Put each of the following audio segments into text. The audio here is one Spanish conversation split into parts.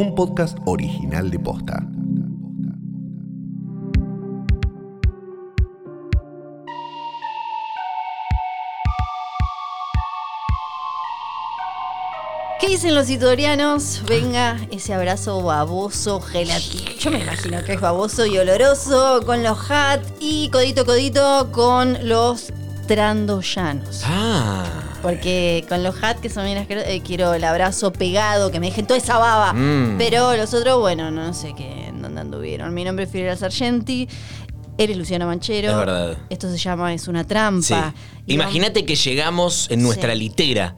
un podcast original de Posta. ¿Qué dicen los itorianos? Venga, ese abrazo baboso, gelatino. Yo me imagino que es baboso y oloroso con los hat y codito codito con los trandoyanos. Ah. Porque con los hat que son bien asquerosos, eh, quiero el abrazo pegado, que me dejen toda esa baba. Mm. Pero los otros, bueno, no sé qué, en dónde anduvieron. Mi nombre es Fidel Sargenti. Eres Luciano Manchero. Es verdad. Esto se llama Es una trampa. Sí. Imagínate que llegamos en nuestra Sí. litera.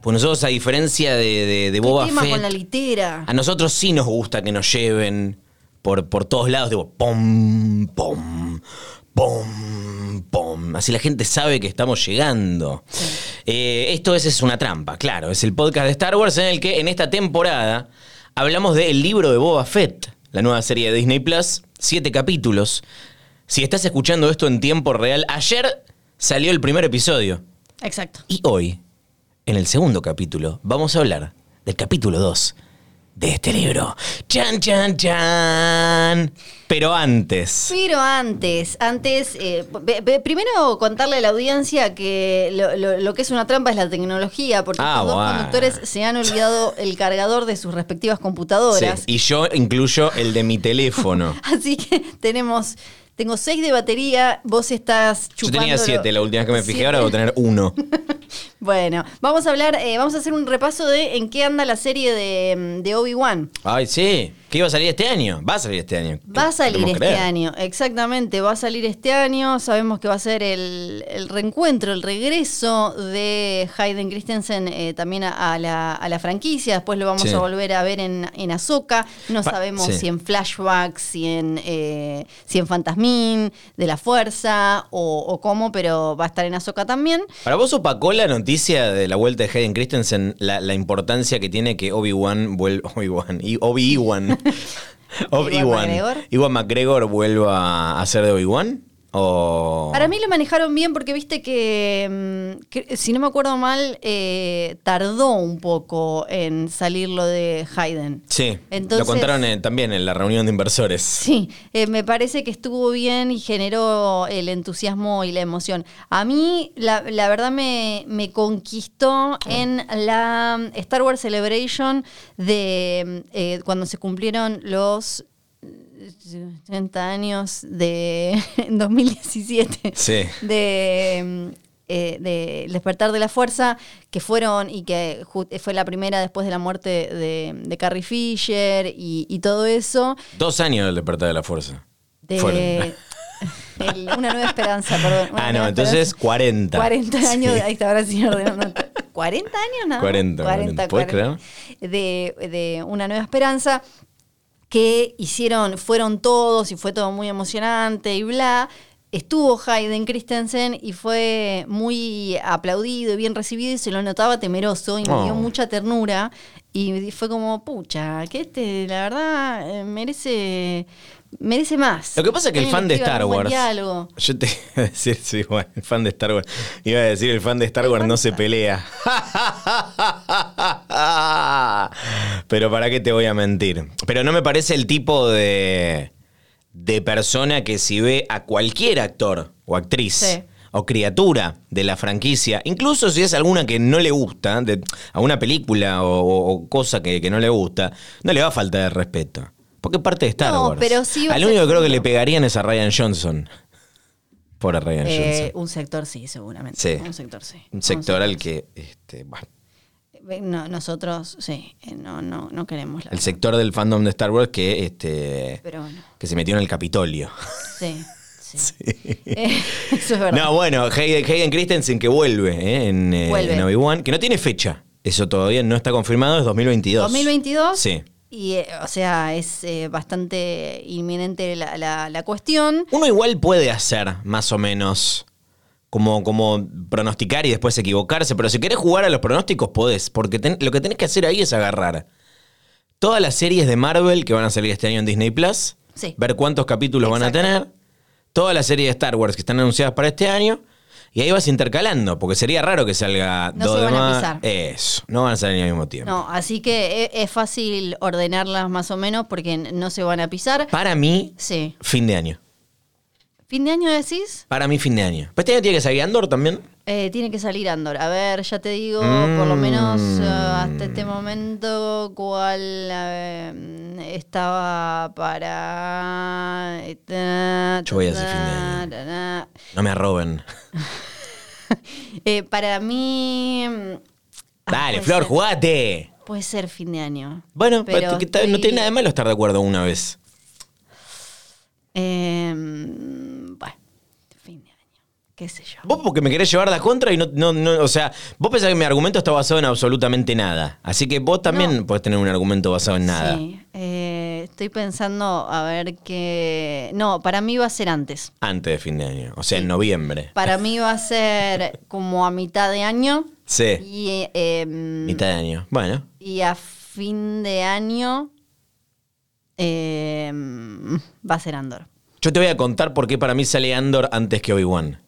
Pues nosotros, a diferencia de, de, de Boba ¿Qué tema Fett, con la litera? a nosotros sí nos gusta que nos lleven por, por todos lados. Digo, pom, pom, pom, pom. Así la gente sabe que estamos llegando. Eh, esto es, es una trampa, claro. Es el podcast de Star Wars en el que en esta temporada hablamos del libro de Boba Fett, la nueva serie de Disney Plus. Siete capítulos. Si estás escuchando esto en tiempo real, ayer salió el primer episodio. Exacto. Y hoy, en el segundo capítulo, vamos a hablar del capítulo 2 de este libro. ¡Chan, chan, chan! Pero antes. Pero antes, antes, eh, primero contarle a la audiencia que lo, lo- lo que es una trampa es la tecnología, porque Ah, los dos conductores se han olvidado el cargador de sus respectivas Sí, computadoras. y yo incluyo el de mi teléfono. Así que tenemos, tengo seis de batería, vos estás Yo chupando. tenía siete la última vez que me fijé, ahora debo tener uno. Bueno, vamos a hablar, eh, vamos a hacer un repaso de en qué anda la serie de, de Obi-Wan. Ay, sí. ¿Qué iba a salir este año? Va a salir este año. Va a salir este creer. año, exactamente, va a salir este año. Sabemos que va a ser el, el reencuentro, el regreso de Hayden Christensen eh, también a, a la, a la franquicia. Después lo vamos Sí. a volver a ver en, en Ahsoka. No Pa- sabemos sí. si en flashbacks, si en, eh, si en Fantasmín, de la Fuerza o, o cómo, pero va a estar en Ahsoka también. ¿Para vos opacó la noticia de la vuelta de Hayden Christensen la, la importancia que tiene que Obi-Wan vuelva. Obi-Wan. y Obi-Wan. Obi-Wan. McGregor? Iwan McGregor vuelva a ser de Obi-Wan? Para mí lo manejaron bien porque viste que, mm, que, si no me acuerdo mal, eh, tardó un poco en salir lo de Hayden. Sí. Entonces- lo contaron eh, también en la reunión de inversores. Sí, eh, me parece que estuvo bien y generó el entusiasmo y la emoción. A mí, la, la verdad, me, me conquistó en la mm, Star Wars Celebration de mm, eh, cuando se cumplieron los eh, 30 años de en 2017 Sí. de, mm, eh, de despertar de la fuerza, que fueron y que ju- fue la primera después de la muerte de, de Carrie Fisher y, y todo eso. Dos años del despertar de la fuerza. De Fueron. el- una nueva esperanza, perdón. Una Ah, no, entonces esperanza. 40. 40 años, Sí. ahí está, ahora sí ordenando. 40 años, ¿no? 40, 40. ¿Puedes De, de Una Nueva Esperanza que hicieron, fueron todos y fue todo muy emocionante y bla. Estuvo Hayden Christensen y fue muy aplaudido y bien recibido y se lo notaba temeroso y me dio Oh. mucha ternura y fue como, pucha, que este, la verdad, eh, merece, merece más. Lo que pasa es que el fan de Star Wars. diálogo. Yo te iba a decir, sí, bueno, el fan de Star Wars. Iba a decir, el fan de Star Wars no se pelea. Pero para qué te voy a mentir. Pero no me parece el tipo de, de persona que si ve a cualquier actor o actriz. Sí. O criatura de la franquicia, incluso si es alguna que no le gusta, de, a una película o, o- o cosa que, que no le gusta, no le va a faltar el respeto. Porque parte de Star No, Wars. pero sí Al único que creo que le pegarían es a Ryan Johnson. Por a Ryan Eh, Johnson. un sector sí, seguramente. Sí. Un sector sí. Un sector al que. Este, bueno, Eh, No, nosotros, sí, eh, no, no, no queremos la el sector del fandom de Star Wars que, este, Pero bueno, que se metió en el Capitolio. sí, sí. Eh, eso es verdad. No, bueno, Hayden, Hayden Christensen que vuelve, ¿eh? en, Vuelve. en Obi-Wan, que no tiene fecha. Eso todavía no está confirmado, es 2022. 2022. Sí. Y, eh, o sea, es eh, bastante inminente la, la- la cuestión. Uno igual puede hacer, más o menos, como, como pronosticar y después equivocarse, pero si querés jugar a los pronósticos, podés, porque ten- lo que tenés que hacer ahí es agarrar todas las series de Marvel que van a salir este año en Disney Plus, Sí. ver cuántos capítulos van a Exacto. tener, todas las series de Star Wars que están anunciadas para este año, Y ahí vas intercalando, porque sería raro que salga No dos se de van a más. pisar. Eso, no van a salir al mismo tiempo. No, así que e- es fácil ordenarlas más o menos porque no se van a pisar. Para mí, Sí. fin de año. ¿Fin de año decís? Para mí, fin de año. ¿Pues este año tiene que salir Andor también? Eh, tiene que salir Andor. A ver, ya te digo, por lo menos Mm. eh, hasta este momento, cuál eh, estaba para. eh, Yo voy a decir fin de año. No me roben. Eh, para mí. ah, Dale, Flor, ser- jugate. Puede ser fin de año. Bueno, Pero que no tiene nada de malo estar de acuerdo una vez. Eh, bueno, fin de año. ¿Qué sé yo? Vos porque me querés llevar de contra y no, no, no, o sea, vos pensás que mi argumento está basado en absolutamente nada. Así que vos también No. podés tener un argumento basado en nada. Sí, eh, estoy pensando a ver qué. No, para mí va a ser antes. Antes de fin de año, o sea, en noviembre. Para mí va a ser como a mitad de año. Sí, Y, eh, mitad de año. Bueno, y a fin de año eh, va a ser Andor. yo te voy a contar por qué para mí sale Andor antes que Obi-Wan.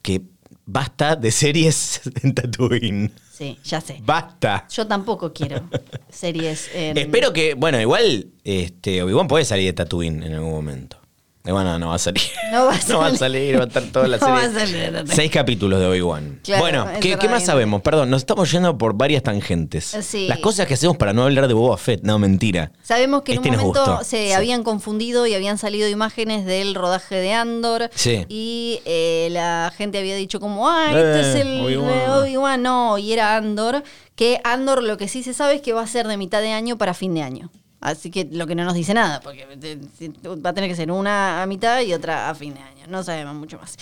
Porque basta de series en Tatooine. Sí, ya sé. Basta. Yo tampoco quiero series en... Espero que, bueno, igual este, Obi-Wan puede salir de Tatooine en algún momento. Bueno, no va a salir. No va a No va a salir. salir, va a estar toda la No va a salir. Seis capítulos de Obi-Wan. Claro, bueno, ¿qué, más sabemos? Perdón, nos estamos yendo por varias tangentes. Eh, sí. Las cosas que hacemos para no hablar de Boba Fett. No, mentira. Sabemos que en Este un momento se Sí. habían confundido y habían salido imágenes del rodaje de Andor. Sí. Y eh, la gente había dicho como, ah, este Eh, es el Obi-Wan. eh, Obi-Wan. No, y era Andor. Que Andor lo que sí se sabe es que va a ser de mitad de año para fin de año. Así que lo que no nos dice nada, porque eh, va a tener que ser una a mitad y otra a fin de año. No sabemos mucho más.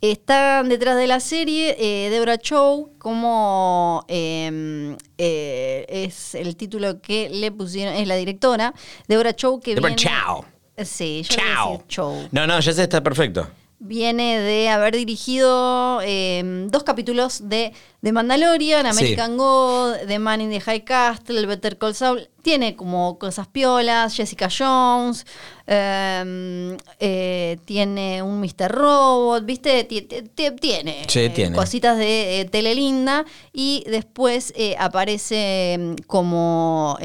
Están detrás de la serie eh, Deborah Chow, como eh, eh, es el título que le pusieron, es la directora. Deborah Chow que Deborah viene... Chow. Sí, yo decir Chow. No, no, ya sé, está perfecto. Viene de haber dirigido eh, dos capítulos de, de Mandalorian, American God, The Man in the High Castle, Better Call Saul. Tiene como cosas piolas, Jessica Jones, eh, eh, tiene un Mr. Robot, ¿viste? Ti- ti- ti- Tiene, Sí, eh, tiene. cositas de eh, telelinda y después eh, aparece mm, como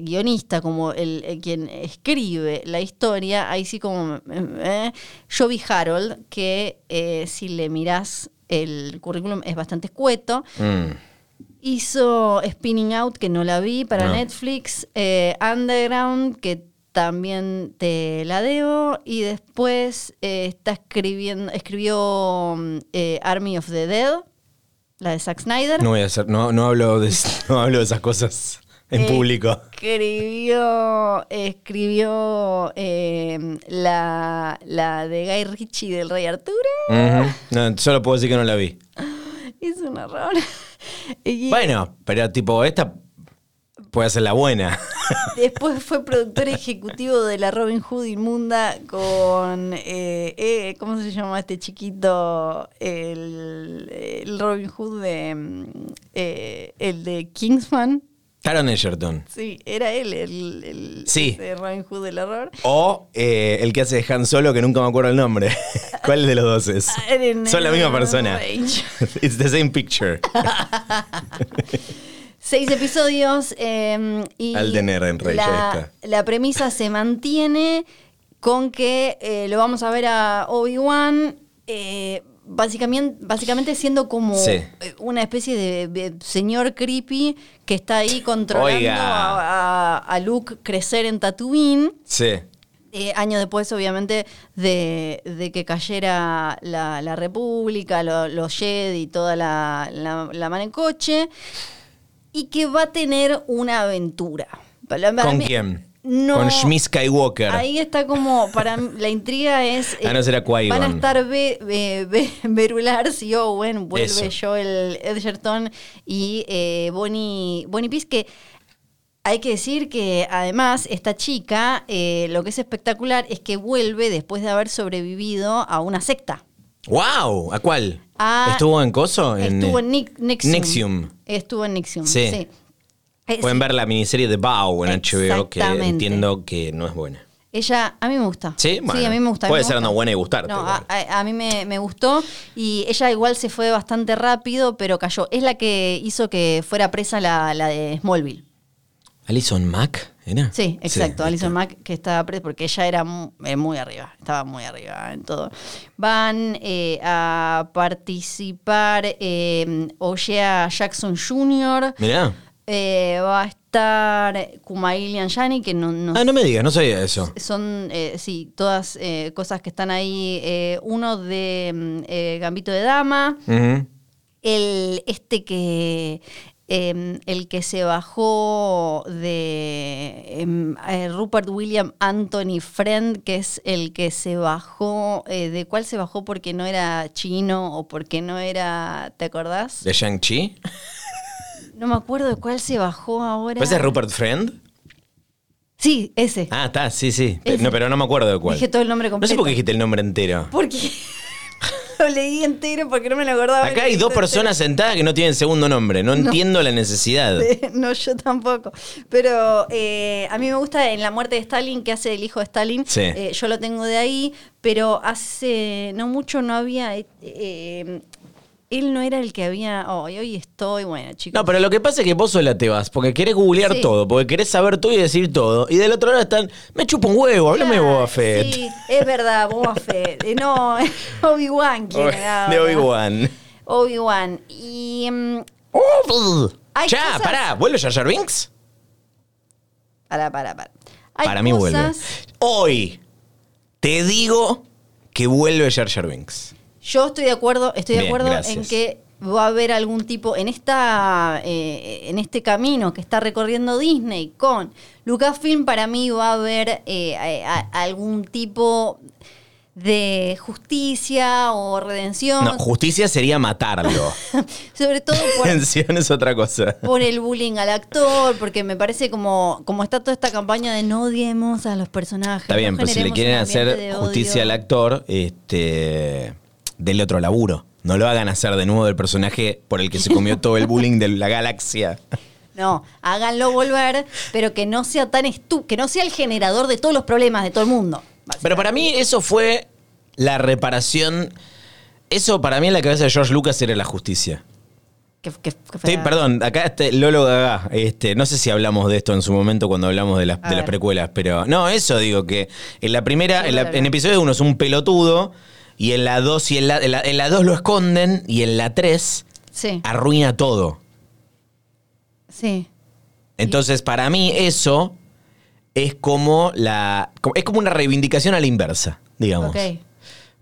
guionista, como el, quien escribe la historia, ahí sí como Joby Harold, que si le mirás el currículum es bastante escueto. Mm. Hizo Spinning Out, que no la vi, para No. Netflix. eh, Underground, que también te la debo. Y después eh, está escribiendo, escribió eh, Army of the Dead, la de Zack Snyder. No voy a hacer, no, no hablo de, no hablo de esas cosas en Eh, público. Escribió, escribió eh, la, la de Guy Ritchie del Rey Arturo. No, solo puedo decir que no la vi. Es un horror. Y- Bueno, pero tipo, esta puede ser la buena. Después fue productor ejecutivo de la Robin Hood Inmunda con, eh, eh, ¿cómo se llama este chiquito? El, el Robin Hood de, mm, eh, el de Kingsman. Taron Egerton. Sí, era él, el, el Sí. Robin Hood del horror. O eh, el que hace de Han Solo, que nunca me acuerdo el nombre. ¿Cuál de los dos es? En Son la misma persona. It's the same picture. Seis episodios eh, y Alden Ehrenreich, la, la premisa se mantiene con que eh, lo vamos a ver a Obi-Wan eh, básicamente, básicamente siendo como Sí. eh, una especie de, de señor creepy que está ahí controlando a, a- a Luke crecer en Tatooine. Sí. Eh, años después, obviamente, de, de que cayera la, la República, lo- los Jedi y toda la, la, la mano en coche, y que va a tener una aventura. Para ¿Con mí- quién? No, Con Shmi Skywalker. Ahí está como, para la intriga es... eh, Ah, no, será Qui-Gon. Van a estar Be, Be- Be- Berulars y Owen, vuelve Eso. Joel Edgerton y eh, Bonnie, Bonnie Peace, que hay que decir que además esta chica, eh, lo que es espectacular es que vuelve después de haber sobrevivido a una secta. ¡Wow! ¿A cuál? Ah, ¿Estuvo en Coso? Estuvo en Nixium. Nixium. Estuvo en Nixium, Sí. sí. Pueden sí. ver la miniserie de Bow en HBO, que entiendo que no es buena. Ella, a mí me gusta. Sí, bueno, a mí me gusta. mí puede me ser gusta. no buena y gustarte, No, a, a- a mí me, me gustó y ella igual se fue bastante rápido, pero cayó. Es la que hizo que fuera presa la, la de Smallville. Alison Mack, ¿era? Sí, exacto. ahí Alison. Mack que estaba presa porque ella era eh, muy, arriba, estaba muy arriba en todo. Van eh, a participar eh, Jackson Jr., Mirá. Eh, va a estar Kumail Nanjiani, que no, no Ah, no me digas, no sabía eso. son, eh, sí, todas eh, cosas que están ahí. Eh, uno de mm, eh, Gambito de Dama, el este que eh, el que se bajó de em, eh, Rupert William Anthony Friend, que es el que se bajó, eh, ¿de cuál se bajó porque no era chino o porque no era, ¿te acordás? ¿De Shang-Chi? No me acuerdo de cuál se bajó ahora. ¿Ese es Rupert Friend? Sí, ese. Ah, está, sí, sí. Ese. No, pero no me acuerdo de cuál. Dije todo el nombre No sé completo. por qué dijiste el nombre entero. Porque lo leí entero porque no me lo acordaba. Acá hay dos personas sentadas que no tienen segundo nombre. No, entiendo la necesidad. No, yo tampoco. Pero eh, a mí me gusta en La muerte de Stalin, que hace el hijo de Stalin. Sí. Eh, yo lo tengo de ahí, pero hace no mucho no había. eh, eh, él no era el que había. Oh, hoy estoy, bueno, chicos. No, pero lo que pasa es que vos sola te vas, porque querés googlear Sí. todo, porque querés saber todo y decir todo. Y del otro lado están, me chupa un huevo, háblame Claro, Boba Fett. Sí, es verdad, Boba Fett. Eh, No, Obi-Wan. de. Obi-Wan. Obi-Wan. Y. Hay Ya, cosas- pará, ¿vuelve Jar Jar Binks? Pará, pará, pará. Hay Para mí vuelve. Hoy te digo que vuelve Jar Jar Binks. Yo estoy de acuerdo, estoy de acuerdo gracias. en que va a haber algún tipo en esta eh, en este camino que está recorriendo Disney con Lucasfilm para mí va a haber eh, a- a- algún tipo de justicia o redención, No, justicia sería matarlo. sobre todo por, Redención es otra cosa. por el bullying al actor, porque me parece como, como está toda esta campaña de no odiemos a los personajes. Está bien, no pero si le quieren hacer justicia al actor, este, denle otro laburo. No lo hagan hacer de nuevo del personaje por el que se comió todo el bullying de la galaxia. No, háganlo volver, pero que no sea tan estúpido, que no sea el generador de todos los problemas de todo el mundo. Pero para mí eso fue la reparación. Eso para mí en la cabeza de George Lucas era la justicia. Que- que- que Sí, perdón, acá este Lolo Gaga, este, no sé si hablamos de esto en su momento cuando hablamos de las, de las precuelas, pero no, eso digo que en la primera, Sí, en, la- en episodio 1 es un pelotudo y en la 2 y en la, en la, en la 2 lo esconden y en la 3 Sí, arruina todo. sí. Entonces, para mí eso es como la es como una reivindicación a la inversa, digamos. Ok.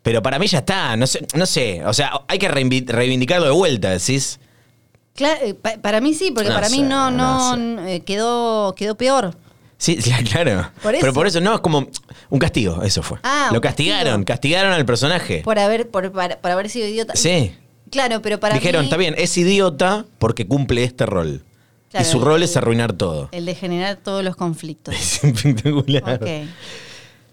Pero para mí ya está, no sé, no sé, o sea, hay que reivindic- reivindicarlo de vuelta, decís. Claro, eh, pa- para mí sí, porque No para mí sé, no, no, no eh, quedó, quedó peor. Sí, claro. Por eso. Pero por eso no, es como un castigo, eso fue. Ah, Lo castigaron, castigo. castigaron al personaje. Por haber, por, para- por haber sido idiota. Sí. Claro, pero para Dijeron, mí, está bien, es idiota porque cumple este rol. Claro, y su el- rol es arruinar todo. El de generar todos los conflictos. Es espectacular. ok.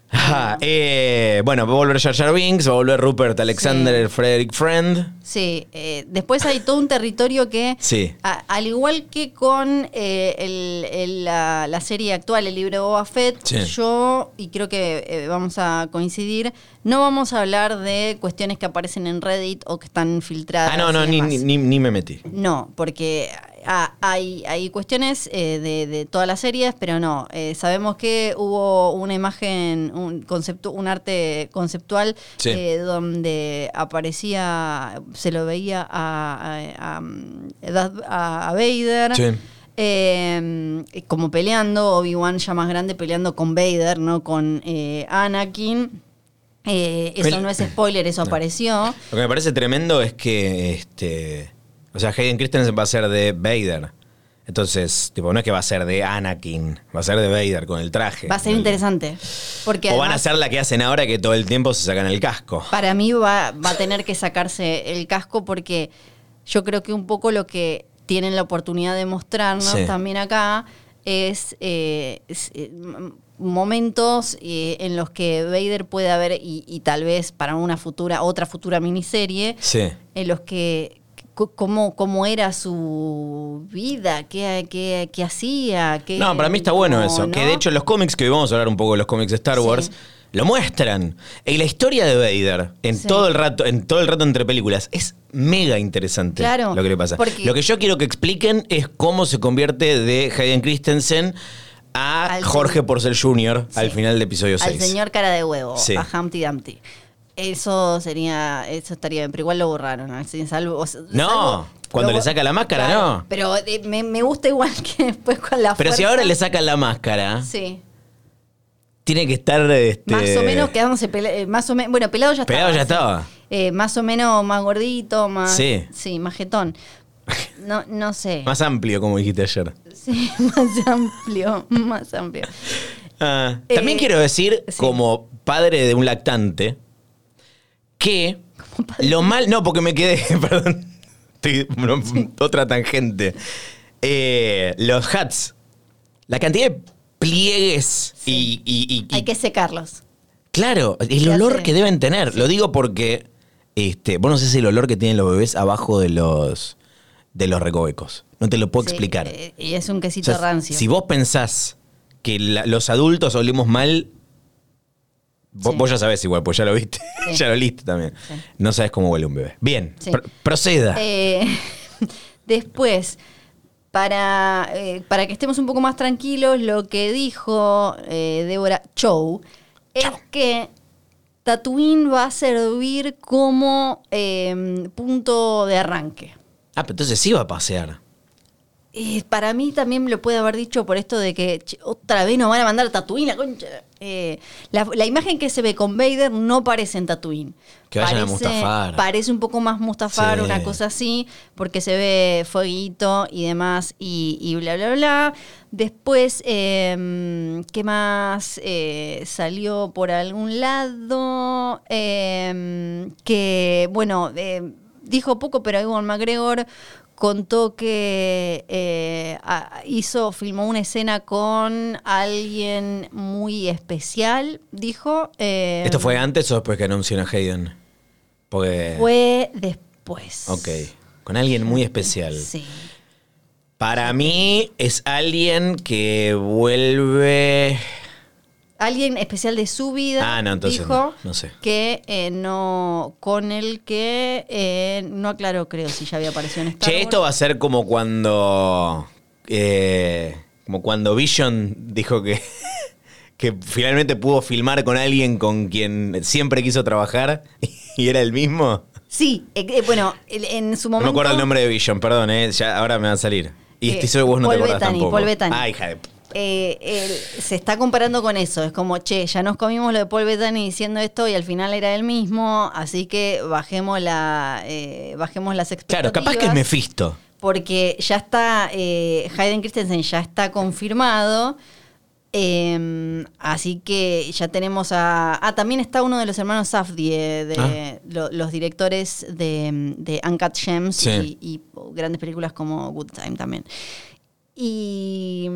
Ajá, eh, bueno, va a volver Jar Jar Binks, va a volver Rupert Alexander Frederick Friend. Sí, eh, después hay todo un territorio que, Sí. a- al igual que con eh, el- el- la, la serie actual, el libro de Boba Fett, Sí. yo, y creo que eh, vamos a coincidir, no vamos a hablar de cuestiones que aparecen en Reddit o que están filtradas. Ah, no, no, y ni, demás. ni, ni- ni me metí. No, porque ah, hay, hay cuestiones eh, de, de todas las series, pero no. Eh, sabemos que hubo una imagen, un concepto, un arte conceptual Sí. eh, donde aparecía, se lo veía a, a- a- a Vader. Sí. eh, como peleando, Obi-Wan ya más grande peleando con Vader, no con eh, Anakin. Eh, eso no es spoiler, eso apareció. Lo que me parece tremendo es que, este, o sea, Hayden Christensen va a ser de Vader. Entonces, tipo, no es que va a ser de Anakin, va a ser de Vader con el traje. Va a ser interesante. Porque O van a ser la que hacen ahora que todo el tiempo se sacan el casco. Para mí va, va a tener que sacarse el casco porque yo creo que un poco lo que tienen la oportunidad de mostrarnos Sí. también acá es, eh, es, eh, momentos eh, en los que Vader puede haber, y, y tal vez para una futura, otra futura miniserie, Sí. en los que cómo, cómo era su vida, qué, qué, qué hacía. Qué, No, para mí está bueno no, eso. ¿no? Que de hecho los cómics, que hoy vamos a hablar un poco de los cómics de Star Sí. Wars, lo muestran. Y la historia de Vader, en Sí. todo el rato, en todo el rato entre películas, es mega interesante Claro, lo que le pasa. porque- Lo que yo quiero que expliquen es cómo se convierte de Hayden Christensen a Al Jorge Porcel Jr. al final del episodio Al 6. señor cara de huevo, a Humpty Dumpty. Eso sería, eso estaría bien, pero igual lo borraron. así, salvo- o sea, No, salvo- cuando lo- le saca la máscara, no. Pero eh, me, me gusta igual que después con la Pero si ahora le sacan la máscara, Sí. tiene que estar. Este, Más o menos quedándose pela- eh, más o menos, bueno, pelado ya estaba. Pelado ya sí. estaba. Eh, más o menos más gordito, más Sí. sí, más jetón. No, no sé. Más amplio, como dijiste ayer. Sí, más amplio, más amplio. Ah, también Eh, quiero decir, sí. como padre de un lactante, que lo mal. No, porque me quedé. Perdón. Estoy- no, Otra tangente. Eh, los hats. La cantidad de pliegues y, y- y- y- Hay que secarlos. Claro, el ¿Qué olor que deben tener. Lo digo porque. Este, vos no sé si el olor que tienen los bebés abajo de los. de los recovecos. No te lo puedo Sí, explicar. eh, y es un O quesito sea, rancio. Si vos pensás que la- los adultos olemos mal, vos, Sí. vos ya sabés igual, pues ya lo viste, Sí. ya lo liste también. Sí. No sabes cómo huele un bebé. Bien, pr- proceda. Eh, después, para, eh, para que estemos un poco más tranquilos, lo que dijo eh, Débora Chow es que Tatooine va a servir como eh, punto de arranque. ah, pero entonces sí va a pasear. Eh, para mí también lo puede haber dicho por esto de que che, otra vez nos van a mandar a Tatooine, la concha. Eh, la, la imagen que se ve con Vader no parece en Tatooine. Que vayan a Parece- Mustafar. Parece un poco más Mustafar, Sí. una cosa así, porque se ve fueguito y demás y, y bla, bla, bla. Después, eh, ¿qué más eh, salió por algún lado? Eh, que, bueno, eh, dijo poco, pero Ewan McGregor contó que eh, hizo, filmó una escena con alguien muy especial, dijo. eh, ¿Esto fue antes o después que anunció a Hayden? Porque. Fue después. Ok. Con alguien muy especial. Sí. Para mí es alguien que vuelve. Alguien especial de su vida Ah, no, dijo no, no sé. que eh, no, con el que eh, no aclaró, creo, si ya había aparecido en Star Che, esto va a ser como cuando. eh, como cuando Vision dijo que. que finalmente pudo filmar con alguien con quien siempre quiso trabajar y era el mismo. Sí, eh, eh, bueno, en su No momento. me acuerdo el nombre de Vision, perdón, eh, ya ahora me va a salir. Y estoy seguro que vos no Paul te acordás Bettany, tampoco. Paul Bettany. Ah, hija de. Eh, él se está comparando con eso. Es como, che, ya nos comimos lo de Paul Bettany diciendo esto y al final era el mismo, así que bajemos la eh, bajemos las Claro, expectativas. capaz que es Mephisto. Porque ya está, eh, Hayden Christensen ya está confirmado. eh, así que ya tenemos a. Ah, también está uno de los hermanos Safdie, de Ah. lo- los directores de, de Uncut Gems Sí. y, y grandes películas como Good Time también. Y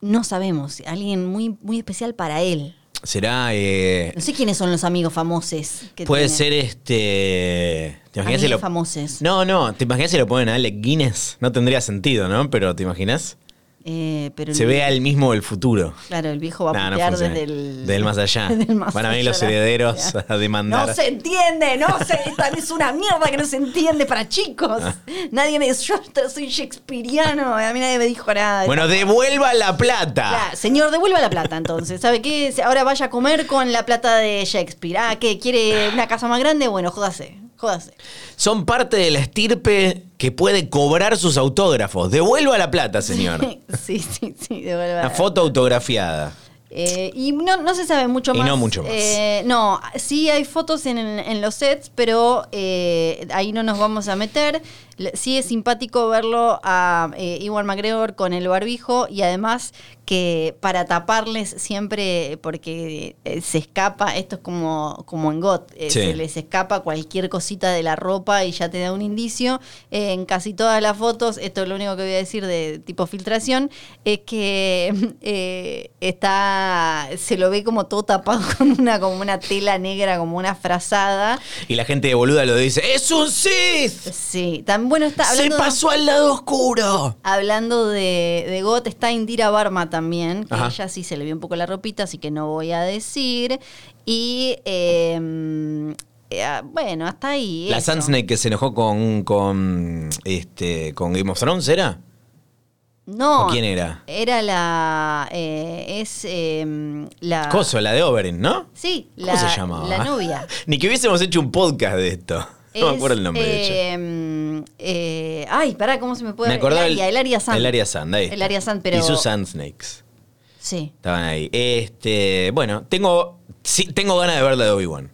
no sabemos, alguien muy, muy especial para él. Será. eh, No sé quiénes son los amigos famosos. Que puede ser este. ¿Te imaginas si Amigos lo. famosos. No, no, ¿te imaginas si lo ponen a Alec Guinness? No tendría sentido, ¿no? Pero ¿te imaginas? Eh, pero Se ve al mismo del futuro. Claro, el viejo va a Nah, no desde el... Del más allá. del más Van a venir los herederos a demandar. No se entiende, no se, esta es una mierda que no se entiende para chicos. Ah. Nadie me yo soy shakespeariano, a mí nadie me dijo nada. Bueno, devuelva la plata. Claro, señor, devuelva la plata entonces. ¿Sabe qué? Ahora vaya a comer con la plata de Shakespeare. Ah, ¿qué? ¿Quiere una casa más grande? Bueno, jódase, jódase. Son parte de la estirpe que puede cobrar sus autógrafos. Devuelva la plata, señor. sí, sí, sí, devuelva. Una foto autografiada. Eh, y no, no se sabe mucho Y más. no mucho más. Eh, no, sí hay fotos en, en los sets, pero eh, ahí no nos vamos a meter. Sí es simpático verlo a eh, Iwan McGregor con el barbijo y además que para taparles siempre, porque eh, se escapa, esto es como, como en GOT, eh, Sí. se les escapa cualquier cosita de la ropa y ya te da un indicio. Eh, en casi todas las fotos, esto es lo único que voy a decir de tipo filtración, es que está, se lo ve como todo tapado con una, como una tela negra, como una frazada. Y la gente de boluda lo dice, ¡es un Sith! Sí, tan Bueno, está ¡Se pasó al lado oscuro! hablando de, de GOT, está Indira Barma también, que Ajá. ella sí se le vio un poco la ropita, así que no voy a decir. Y eh, eh, bueno, hasta ahí. La eso. Sand Snake que se enojó con, con, este, con Game of Thrones, ¿era? No. ¿O quién era? Era la. eh, es eh, la. Coso, la de Oberyn, ¿no? Sí, ¿Cómo la, se llamaba? la novia. Ni que hubiésemos hecho un podcast de esto. No me acuerdo el nombre, de hecho. eh, ay, pará, ¿cómo se me puede Me acordaba El área, el área Sand. El área Sand, ahí está. El área Sand, pero. Y sus Sand Snakes. Sí. Estaban ahí. Este, bueno, tengo, sí, tengo ganas de ver la de Obi-Wan.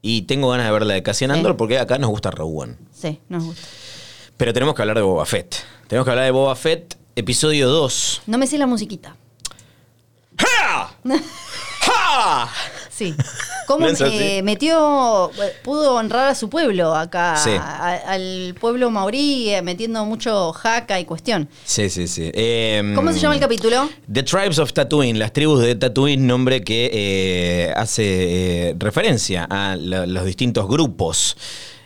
Y tengo ganas de ver la de Cassian Sí. Andor porque acá nos gusta Rogue One. Sí, nos gusta. Pero tenemos que hablar de Boba Fett. Tenemos que hablar de Boba Fett, episodio 2. No me sé la musiquita. ¡Ja! ¡Ja! Sí. ¿Cómo eh, metió, pudo honrar a su pueblo acá, Sí. a- al pueblo maorí, eh, metiendo mucho jaca y cuestión? Sí, sí, sí. Em, ¿Cómo se llama el capítulo? The Tribes of Tatooine, las tribus de Tatooine, nombre que eh, hace eh, referencia a la- los distintos grupos,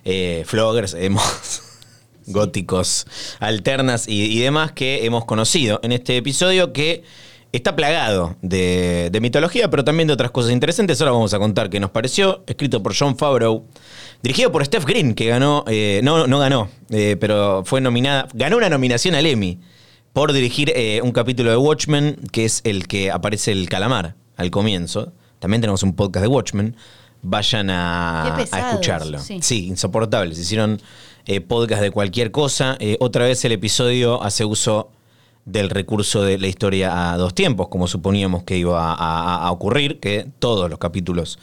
eh, floggers, hemos, góticos, alternas y, y demás que hemos conocido en este episodio que está plagado de, de mitología, pero también de otras cosas interesantes. Ahora vamos a contar qué nos pareció, escrito por John Favreau. Dirigido por Steph Green, que ganó, eh, no, no ganó, eh, pero fue nominada, ganó una nominación al Emmy por dirigir eh, un capítulo de Watchmen, que es el que aparece el calamar al comienzo. También tenemos un podcast de Watchmen. Vayan a, escucharlo. sí. Sí, insoportables. Hicieron podcast de cualquier cosa. Otra vez el episodio hace uso del recurso de la historia a dos tiempos, como suponíamos que iba a, a- a ocurrir, que todos los capítulos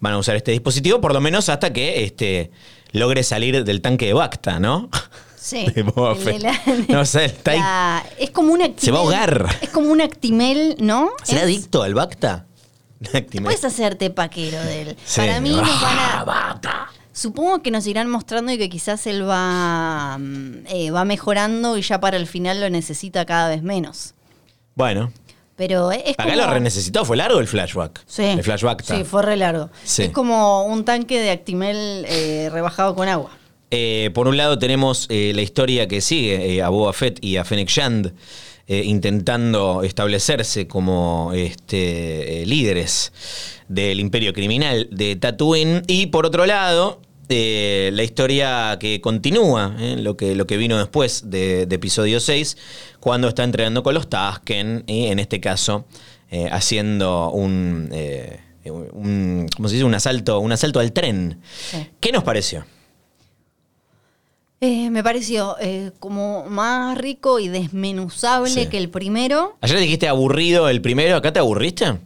van a usar este dispositivo, por lo menos hasta que este, logre salir del tanque de Bacta, ¿no? Sí. De Boba Fett. la- No, o sea, está ahí. es como un actimel. Se va a ahogar. Es como un actimel, ¿no? ¿Será Es- adicto al Bacta? Actimel. Puedes hacerte paquero de él. Sí. Para mí nos van a... Bacta. Supongo que nos irán mostrando y que quizás él va, mm, eh, va mejorando y ya para el final lo necesita cada vez menos. Bueno, Pero es acá como... lo renecesitó, fue largo el flashback. Sí, El flashback. está. sí, fue re largo. Sí. Es como un tanque de Actimel eh, rebajado con agua. Eh, por un lado tenemos la historia que sigue a Boba Fett y a Fennec Shand intentando establecerse como este, líderes del imperio criminal de Tatooine. Y por otro lado, eh, la historia que continúa, eh, lo, que, lo que vino después de, de episodio 6, cuando está entrenando con los Tusken y en este caso eh, haciendo un... un- ¿cómo se dice? Un asalto, un asalto al tren. Sí. ¿Qué nos pareció? Eh, me pareció eh, como más rico y desmenuzable Sí. que el primero. Ayer dijiste aburrido el primero, ¿acá te aburriste?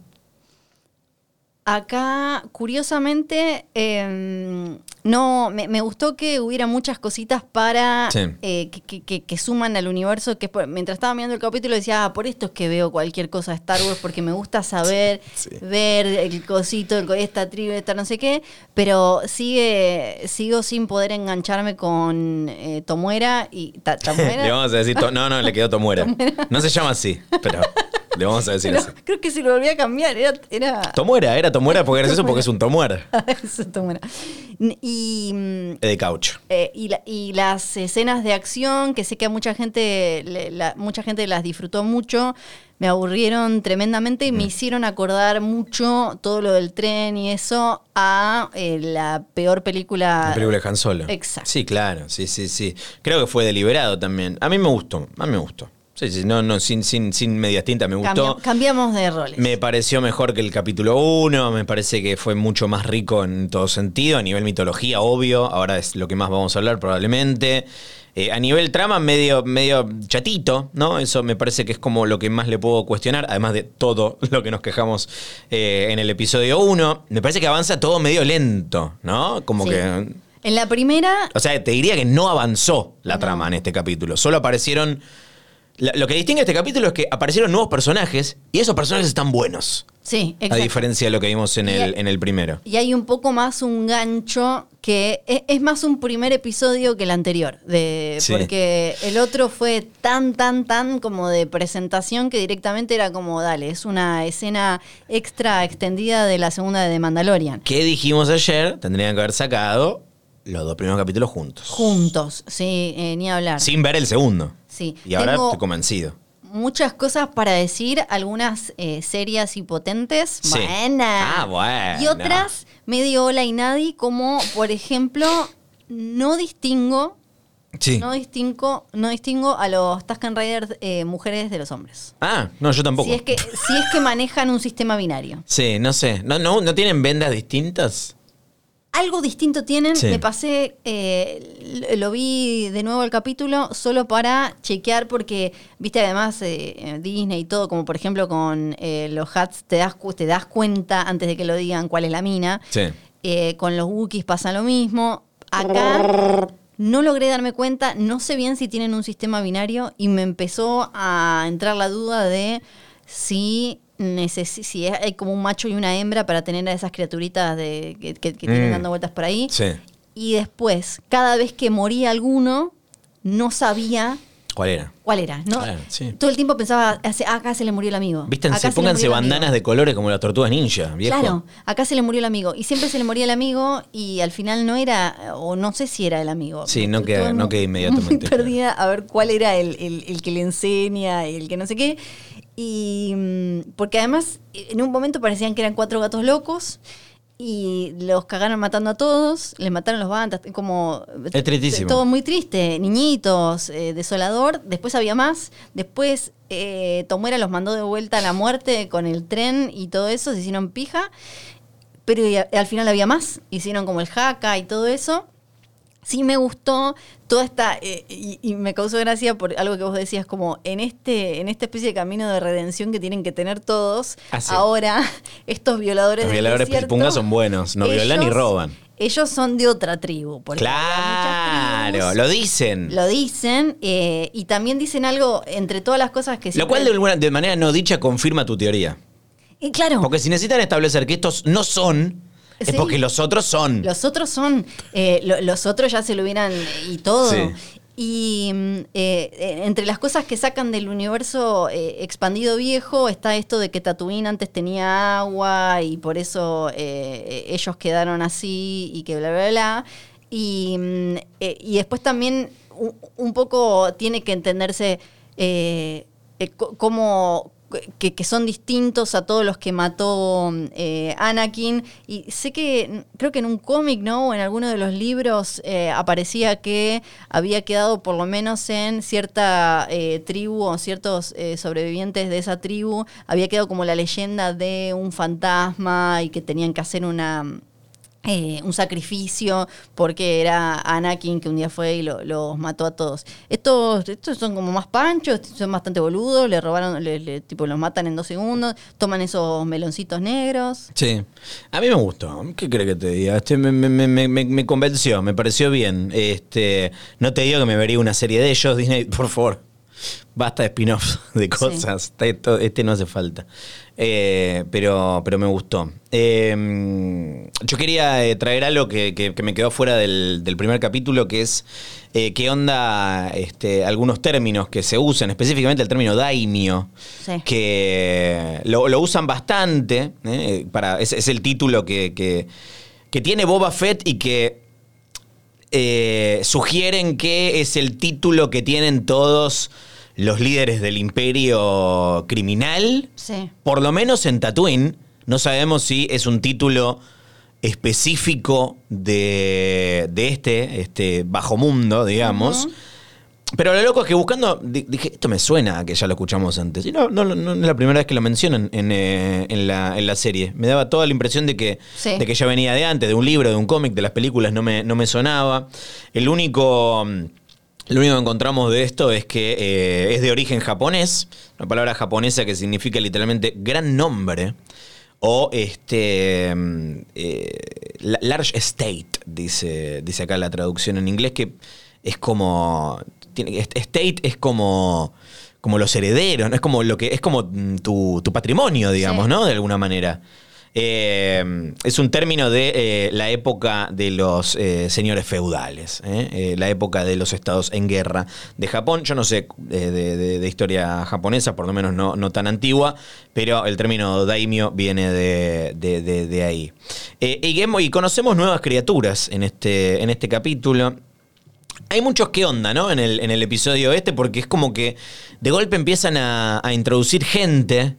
Acá, curiosamente, eh, no, me, me gustó que hubiera muchas cositas para Sí. eh, que, que- que- que suman al universo. Que mientras estaba mirando el capítulo decía, ah, por esto es que veo cualquier cosa de Star Wars, porque me gusta saber, Sí. ver el cosito, el esta tribu, esta no sé qué. Pero sigue, sigo sin poder engancharme con eh, Tomuera y Ta- Tamuera. Le vamos a decir, to- no, no, le quedó Tomuera. No se llama así, pero le vamos a decir Pero así. creo que si lo volví a cambiar, era. era Tomuera, era Tomuera porque gracioso porque es un Tomuera Eso, Tomuera. Y. mm, de caucho. Eh, y, la- y las escenas de acción, que sé que a mucha gente, le- la- mucha gente las disfrutó mucho, me aburrieron tremendamente y me hicieron acordar mucho todo lo del tren y eso a eh, la peor película. La película de Han Solo. Exacto. Sí, claro, sí, sí, sí. Creo que fue deliberado también. A mí me gustó, a mí me gustó. Sí, sí, no, no, sin, sin, sin medias tintas me gustó. Cambia- cambiamos de roles. Me pareció mejor que el capítulo 1, me parece que fue mucho más rico en todo sentido, a nivel mitología, obvio, ahora es lo que más vamos a hablar probablemente. Eh, a nivel trama, medio, medio chatito, ¿no? Eso me parece que es como lo que más le puedo cuestionar, además de todo lo que nos quejamos eh, en el episodio 1. Me parece que avanza todo medio lento, ¿no? Como Sí. que... En la primera, O sea, te diría que no avanzó la trama en este capítulo. Solo aparecieron. Lo que distingue este capítulo es que aparecieron nuevos personajes y esos personajes están buenos. sí, A exacto. diferencia de lo que vimos en Y el, en el primero. Y hay un poco más un gancho que e- es, más un primer episodio que el anterior. De, Sí. Porque el otro fue tan, tan, tan como de presentación que directamente era como, dale, es una escena extra extendida de la segunda de The Mandalorian. ¿Qué dijimos ayer? Tendrían que haber sacado los dos primeros capítulos juntos. Juntos, sí, eh, ni hablar. Sin ver el segundo. Sí. Y ahora Tengo estoy convencido. muchas cosas para decir, algunas eh, serias y potentes. Sí. Buenas. Ah, bueno. Y otras medio hola y nadie, como por ejemplo, no distingo, Sí. no distingo, no distingo a los Tusken Riders eh, mujeres de los hombres. Ah, no, yo tampoco. Si es, que, si es que manejan un sistema binario. Sí, no sé. ¿No, no, ¿No tienen vendas distintas? Algo distinto tienen, Sí. me pasé, eh, lo- vi de nuevo el capítulo solo para chequear porque, viste, además eh, Disney y todo, como por ejemplo con eh, los hats, te das, te das cuenta antes de que lo digan cuál es la mina. Sí. Con los Wookiees pasa lo mismo. Acá no logré darme cuenta, no sé bien si tienen un sistema binario y me empezó a entrar la duda de si, necesi- si es- hay como un macho y una hembra para tener a esas criaturitas de, que, que- que tienen Mm. dando vueltas por ahí. Sí. Y después, cada vez que moría alguno, no sabía ¿Cuál era? cuál era. ¿no? Sí. Todo el tiempo pensaba, acá se le murió el amigo. Vístanse, pónganse murió el amigo". bandanas de colores como las tortugas ninja, viejo. Claro, acá se le murió el amigo. Y siempre se le moría el amigo y al final no era, o no sé si era el amigo. Sí, no queda- no queda inmediatamente Muy perdida a ver cuál era el, el- el que le enseña y el que no sé qué. Y mm, porque además en un momento parecían que eran cuatro gatos locos y los cagaron matando a todos, les mataron los bandas, como... Es tristísimo. Todo muy triste, niñitos, eh, desolador. Después había más, después eh, Tomuera los mandó de vuelta a la muerte con el tren y todo eso, se hicieron pija. Pero y a- al final había más, hicieron como el jaca y todo eso. Sí me gustó toda esta, eh, y, y me causó gracia por algo que vos decías, como en este, en esta especie de camino de redención que tienen que tener todos, Ah, sí. ahora estos violadores Los del violadores desierto, piripungas son buenos, no violan ni ellos- roban. Ellos son de otra tribu. muchas Claro, tribus, lo dicen. lo dicen, eh, y también dicen algo entre todas las cosas que Lo cual de, alguna, de manera no dicha confirma tu teoría. Y claro, Porque si necesitan establecer que estos no son, Sí. es porque los otros son. Los otros son, eh, lo- los otros ya se lo hubieran y todo. Sí. Y mm, eh, entre las cosas que sacan del universo eh, expandido viejo está esto de que Tatooine antes tenía agua y por eso ellos quedaron así y que bla, bla, bla. Y, mm, y después también un, un poco tiene que entenderse cómo que, son distintos a todos los que mató eh, Anakin. Y sé que, mm, creo que en un cómic, ¿no? O en alguno de los libros eh, aparecía que había quedado por lo menos en cierta eh, tribu o ciertos eh, sobrevivientes de esa tribu, había quedado como la leyenda de un fantasma y que tenían que hacer una eh, un sacrificio porque era Anakin que un día fue y lo- los mató a todos. Estos, estos son como más panchos, son bastante boludos, le robaron, le- le- tipo los matan en dos segundos, toman esos meloncitos negros. Sí. A mí me gustó. ¿Qué crees que te diga? Este me- me- me- me convenció, me pareció bien. Este, no te digo que me vería una serie de ellos, Disney, por favor. Basta de spin-offs de cosas. Este no hace falta. Eh, pero, pero me gustó. Eh, yo quería eh, traer algo que, que- que me quedó fuera del, del primer capítulo, que es eh, qué onda este, algunos términos que se usan, específicamente el término daimio, Sí. que lo, lo usan bastante. ¿eh? Para, es, es el título que, que- que tiene Boba Fett y que eh, sugieren que es el título que tienen todos los líderes del imperio criminal. Sí. Por lo menos en Tatooine. No sabemos si es un título específico de, de este, este bajo mundo, digamos. Pero lo loco es que buscando, di- dije, esto me suena a que ya lo escuchamos antes. Y no, no, es la primera vez que lo mencionan en, eh, en la, en la serie. Me daba toda la impresión de que, Sí. de que ya venía de antes, de un libro, de un cómic, de las películas, no me, no me sonaba. El único, mm, lo único que encontramos de esto es que eh, es de origen japonés, una palabra japonesa que significa literalmente gran nombre. O este mm, eh, la- large estate, dice, dice acá la traducción en inglés, que es como. tiene- est- estate es como. como los herederos, ¿no? Es como lo que. es como mm, tu, tu patrimonio, digamos, Sí. ¿no? De alguna manera. Eh, es un término de eh, la época de los eh, señores feudales, la época de los estados en guerra de Japón. Yo no sé de, historia japonesa, por lo menos no, tan antigua, pero el término daimyo viene de, de- ahí. Y, y conocemos nuevas criaturas en este, en este capítulo. Hay muchos qué onda, ¿no? En el, en el episodio este, porque es como que de golpe empiezan a, a introducir gente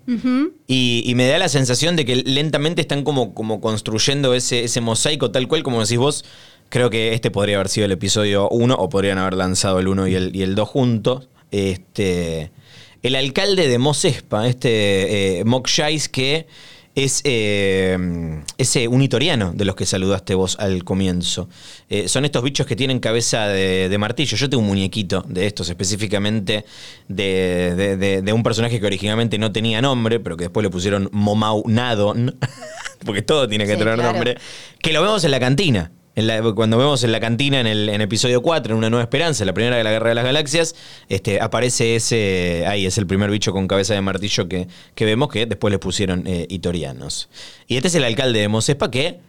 y, y me da la sensación de que lentamente están como, como construyendo ese, ese mosaico tal cual, como decís vos. Creo que este podría haber sido el episodio 1 o podrían haber lanzado el 1 y el, y el 2 juntos. Este, el alcalde de Mos Espa, este eh, que es eh, ese unitoriano de los que saludaste vos al comienzo. Eh, son estos bichos que tienen cabeza de, de martillo. Yo tengo un muñequito de estos, específicamente de, de- de- de un personaje que originalmente no tenía nombre, pero que después le pusieron Momau Nadon, porque todo tiene que Sí, tener claro. nombre, que lo vemos en la cantina. En la- cuando vemos en la cantina en el en episodio 4, en Una Nueva Esperanza, la primera de la Guerra de las Galaxias, este, aparece ese. Ahí es el primer bicho con cabeza de martillo que, que vemos, que después le pusieron eh, itorianos. Y este es el alcalde de Mosespa que.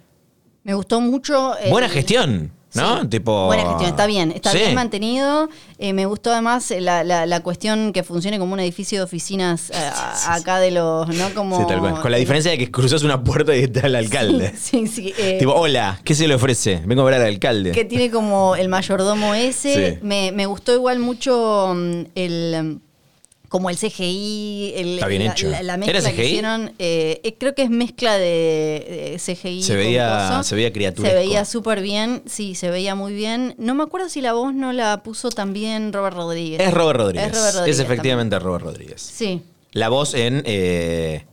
Me gustó mucho. el- Buena gestión, ¿no? Sí, Tipo. Buena gestión, está bien, está Sí. bien mantenido. Eh, me gustó además la, la- la cuestión que funcione como un edificio de oficinas eh, a- acá de los, ¿no? Como, Sí, tal cual. Con la diferencia de que cruzas una puerta y está el alcalde. Sí, sí. eh, Tipo, hola, ¿qué se le ofrece? Vengo a ver al alcalde. que tiene como el mayordomo ese. Sí. Me, me gustó igual mucho mm, el como el CGI, el- Está bien la, hecho. la- la ¿Era mezcla que hicieron. eh, eh, creo que es mezcla de, de CGI. Se veía- se veía Se criaturesco. veía súper bien, sí, se veía muy bien. No me acuerdo si la voz no la puso también Robert Rodríguez. Es Robert Rodríguez. Es Robert Rodríguez Es efectivamente Robert Rodríguez. Sí. La voz en, eh,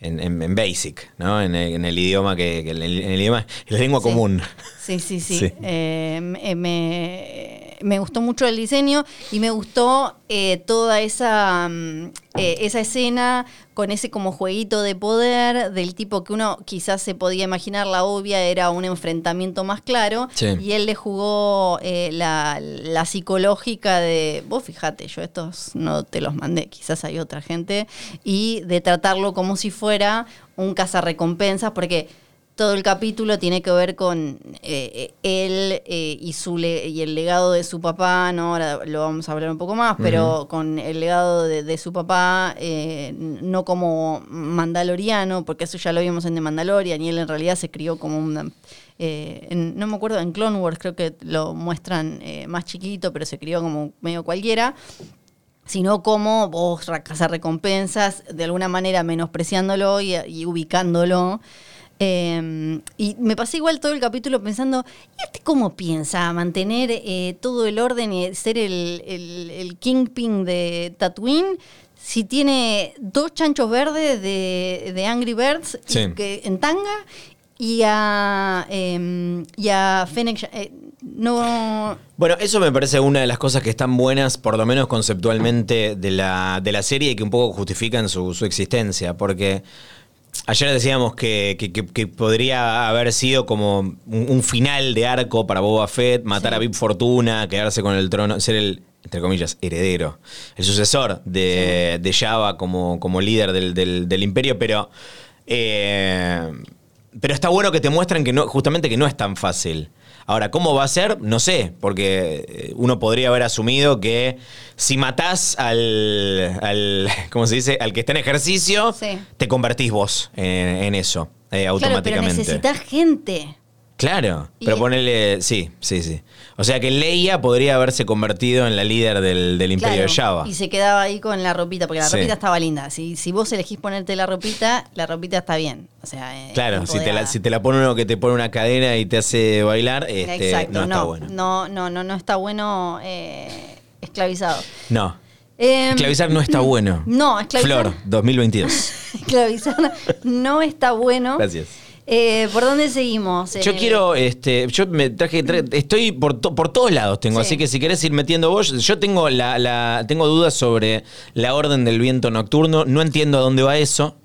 en, en- en Basic, ¿no? En el, en el idioma que, que en, el, en el idioma, en la lengua Sí. común. Sí, sí, sí. Sí. Eh, me, me- gustó mucho el diseño y me gustó eh, toda esa, mm, eh, esa escena con ese como jueguito de poder del tipo que uno quizás se podía imaginar la obvia era un enfrentamiento más claro Sí. y él le jugó eh, la, la psicológica de vos fíjate yo estos no te los mandé quizás hay otra gente y de tratarlo como si fuera un cazarrecompensas porque todo el capítulo tiene que ver con eh, él eh, y su le- y el legado de su papá, ¿no? Ahora lo vamos a hablar un poco más, pero con el legado de, de su papá, eh, no como mandaloriano, porque eso ya lo vimos en The Mandalorian, y él en realidad se crió como un... eh, en- no me acuerdo, en Clone Wars creo que lo muestran eh, más chiquito, pero se crió como medio cualquiera sino como vos cazar recompensas, de alguna manera menospreciándolo y, y ubicándolo. Eh, y me pasé igual todo el capítulo pensando, ¿y este cómo piensa mantener eh, todo el orden y ser el, el, el kingpin de Tatooine? Si tiene dos chanchos verdes de, de Angry Birds y que, en tanga y a, eh, y a Fennec, eh, no, Bueno, eso me parece una de las cosas que están buenas, por lo menos conceptualmente, de la, de la serie y que un poco justifican su, su existencia. Porque ayer decíamos que, que- que- que podría haber sido como un, un final de arco para Boba Fett, matar Sí. a Bib Fortuna, quedarse con el trono, ser el, entre comillas, heredero, el sucesor de, de Java como, como líder del, del- del imperio, pero... eh, pero está bueno que te muestren que no, justamente que no es tan fácil. Ahora, ¿cómo va a ser? No sé, porque eh, uno podría haber asumido que si matás al, al ¿cómo se dice? Al que está en ejercicio, Sí. te convertís vos en, en eso, eh, claro, pero automáticamente. necesitas gente. Claro, Y- pero ponele, sí, sí, sí. O sea que Leia podría haberse convertido en la líder del, del imperio Claro, de Java. Y se quedaba ahí con la ropita, porque la Sí. ropita estaba linda. Si, si vos elegís ponerte la ropita, la ropita está bien. O sea, eh, Claro, si te, la, si te la pone uno que te pone una cadena y te hace bailar, este, Exacto, no no, está bueno. no, no, no, no está bueno eh, esclavizado. No. Eh, Esclavizar no está bueno. No, esclavizar, Flor, 2022. esclavizar no está bueno. Gracias. Eh, ¿Por dónde seguimos? Yo el- quiero, este, yo me traje, tra- estoy por, to- por todos lados tengo, Sí. así que si querés ir metiendo vos, yo tengo la, la- tengo dudas sobre la orden del viento nocturno, no entiendo a dónde va eso,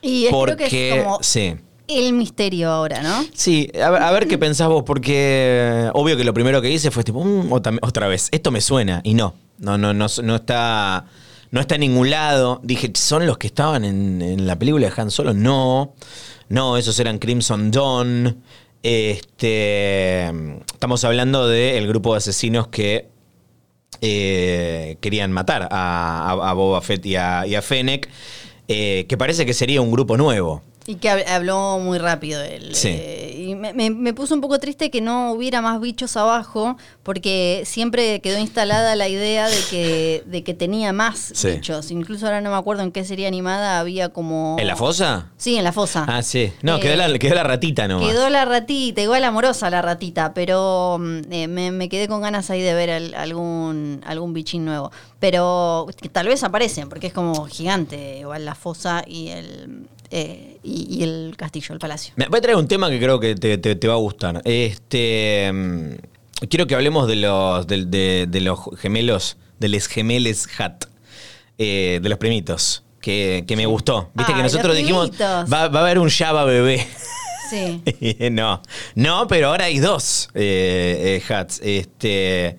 Y es- creo porque que es como sí. el misterio ahora, ¿no? Sí, a, ver- a ver qué pensás vos, porque eh, obvio que lo primero que hice fue tipo, "Mm, otra, otra vez, esto me suena, y no, no, no, no, no está, no está en ningún lado. Dije, ¿son los que estaban en, en la película de Han Solo? No, no, esos eran Crimson Dawn. Este, estamos hablando del grupo de asesinos que eh, querían matar a, Boba Fett y a, y Fennec, eh, que parece que sería un grupo nuevo. Y que hab- habló muy rápido él. Sí. eh, y me, me- me puso un poco triste que no hubiera más bichos abajo, porque siempre quedó instalada la idea de que, de que tenía más Sí. bichos. Incluso ahora no me acuerdo en qué serie animada había como. ¿En la fosa? Sí, en la fosa. Ah, sí. No, Eh, quedó, la, quedó la ratita nomás. Quedó la ratita, igual amorosa la ratita, pero mm, eh, me, me quedé con ganas ahí de ver al- algún, algún bichín nuevo. Pero que tal vez aparecen, porque es como gigante, igual la fosa y el, eh, y, y el castillo, el palacio. Me voy a traer un tema que creo que te, te- te va a gustar. Este, mm, quiero que hablemos de los, de, de- de los gemelos, de los gemeles Hat, eh, de los primitos, que, que me gustó. Viste que nosotros dijimos, va, va a haber un Java bebé. Sí. no, no, pero ahora hay dos eh, hats. Este,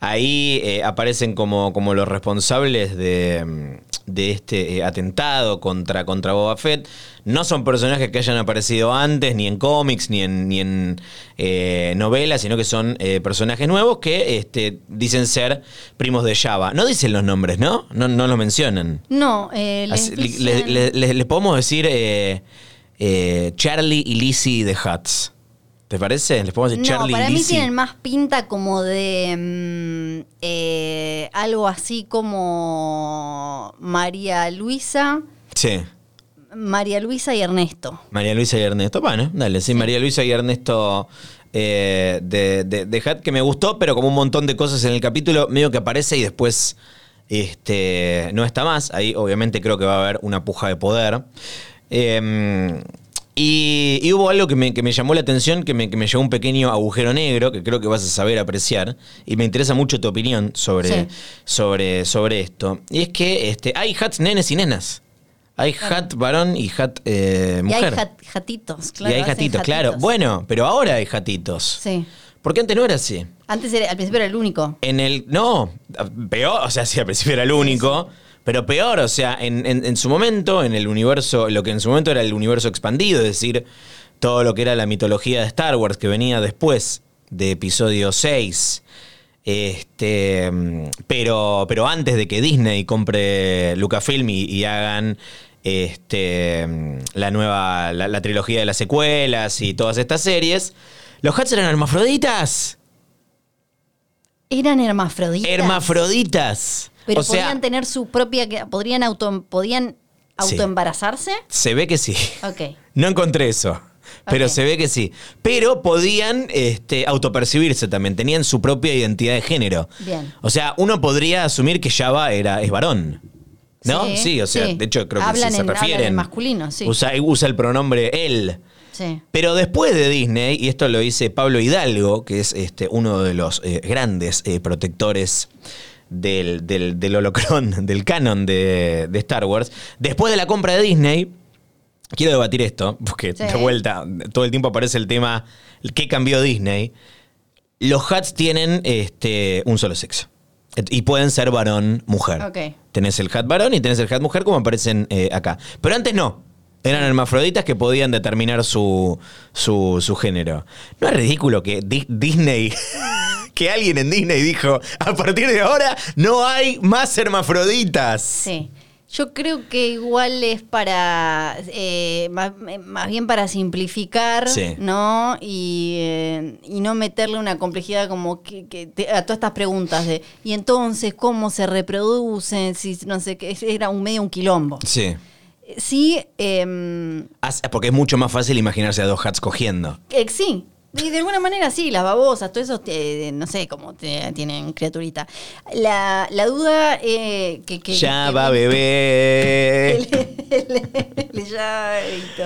ahí eh, aparecen como, como los responsables de, mm, de este eh, atentado contra, contra Boba Fett. No son personajes que hayan aparecido antes, ni en cómics, ni en, ni en eh, novelas, sino que son personajes nuevos que este, dicen ser primos de Java. No dicen los nombres, ¿no? No, no los mencionan. No, les Así- dicen- les podemos decir Charlie y Lizzie de Hats. ¿Te parece? Les podemos decir no, Charlie para mí Lizzie. tienen más pinta como de mm, eh, algo así como María Luisa, Sí. María Luisa y Ernesto. María Luisa y Ernesto. Bueno, dale, sí, María Luisa y Ernesto eh, de, de, de Hat, que me gustó, pero como un montón de cosas en el capítulo, medio que aparece y después este, no está más. Ahí obviamente creo que va a haber una puja de poder. Eh, y, y hubo algo que me, que me llamó la atención, que me, que me llevó un pequeño agujero negro, que creo que vas a saber apreciar. Y me interesa mucho tu opinión sobre, Sí. sobre, sobre esto. Y es que este, hay hats nenes y nenas. Hay hat varón y hat eh, Y mujer. hay jat- jatitos, claro. y hay hacen jatitos, claro. jatitos. Bueno, pero ahora hay jatitos. Sí. Porque antes no era así. Antes era, al principio era el único. En el. No, peor, o sea, sí, al principio era el único. Pero peor, o sea, en, en- en su momento, en el universo, lo que en su momento era el universo expandido, es decir, todo lo que era la mitología de Star Wars que venía después de episodio 6. Este, pero, pero antes de que Disney compre Lucasfilm y, y hagan este, la nueva, la, la trilogía de las secuelas y todas estas series, los Hats eran hermafroditas. Eran hermafroditas. Hermafroditas. Pero o sea, podían tener su propia. ¿Podrían, auto, podían autoembarazarse? se ve que sí. Ok. No encontré eso. Pero se ve que sí. Pero podían este, autopercibirse también. Tenían su propia identidad de género. Bien. O sea, uno podría asumir que Java era, es varón. ¿No? Sí, Sí, o sea, sí. de hecho creo que Hablan sí se en- hablan refieren. en masculino, sí. Usa, usa el pronombre él. Sí. Pero después de Disney, y esto lo dice Pablo Hidalgo, que es este, uno de los eh, grandes eh, protectores del, del, del holocrón, del canon de, de Star Wars, después de la compra de Disney, quiero debatir esto, porque Sí. de vuelta, todo el tiempo aparece el tema, ¿qué cambió Disney? Los hats tienen este, un solo sexo. Y pueden ser varón, mujer. Ok. Tenés el hat varón y tenés el hat mujer como aparecen eh, acá. Pero antes no. Eran hermafroditas que podían determinar su, su, su género. ¿No es ridículo que Di- Disney, que alguien en Disney dijo, a partir de ahora no hay más hermafroditas? Sí. Yo creo que igual es para, eh, más, más bien para simplificar, Sí. ¿no? Y, eh, y no meterle una complejidad como que, que te- a todas estas preguntas de, y entonces, ¿cómo se reproducen? Si, no sé, qué era un medio un quilombo. Sí. Sí, eh, As- Porque es mucho más fácil imaginarse a dos hats cogiendo. Eh, sí. Y de alguna manera sí, las babosas, todo eso, eh, no sé cómo te- tienen criaturita. La, la duda eh, que, que... ya que- va bebé. llaverito.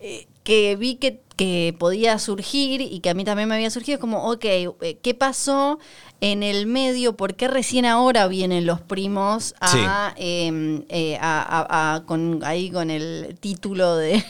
Eh, que vi que, que podía surgir y que a mí también me había surgido, es como, ok, eh, ¿qué pasó en el medio? ¿Por qué recién ahora vienen los primos a, eh, eh, a- a- a- con, ahí con el título de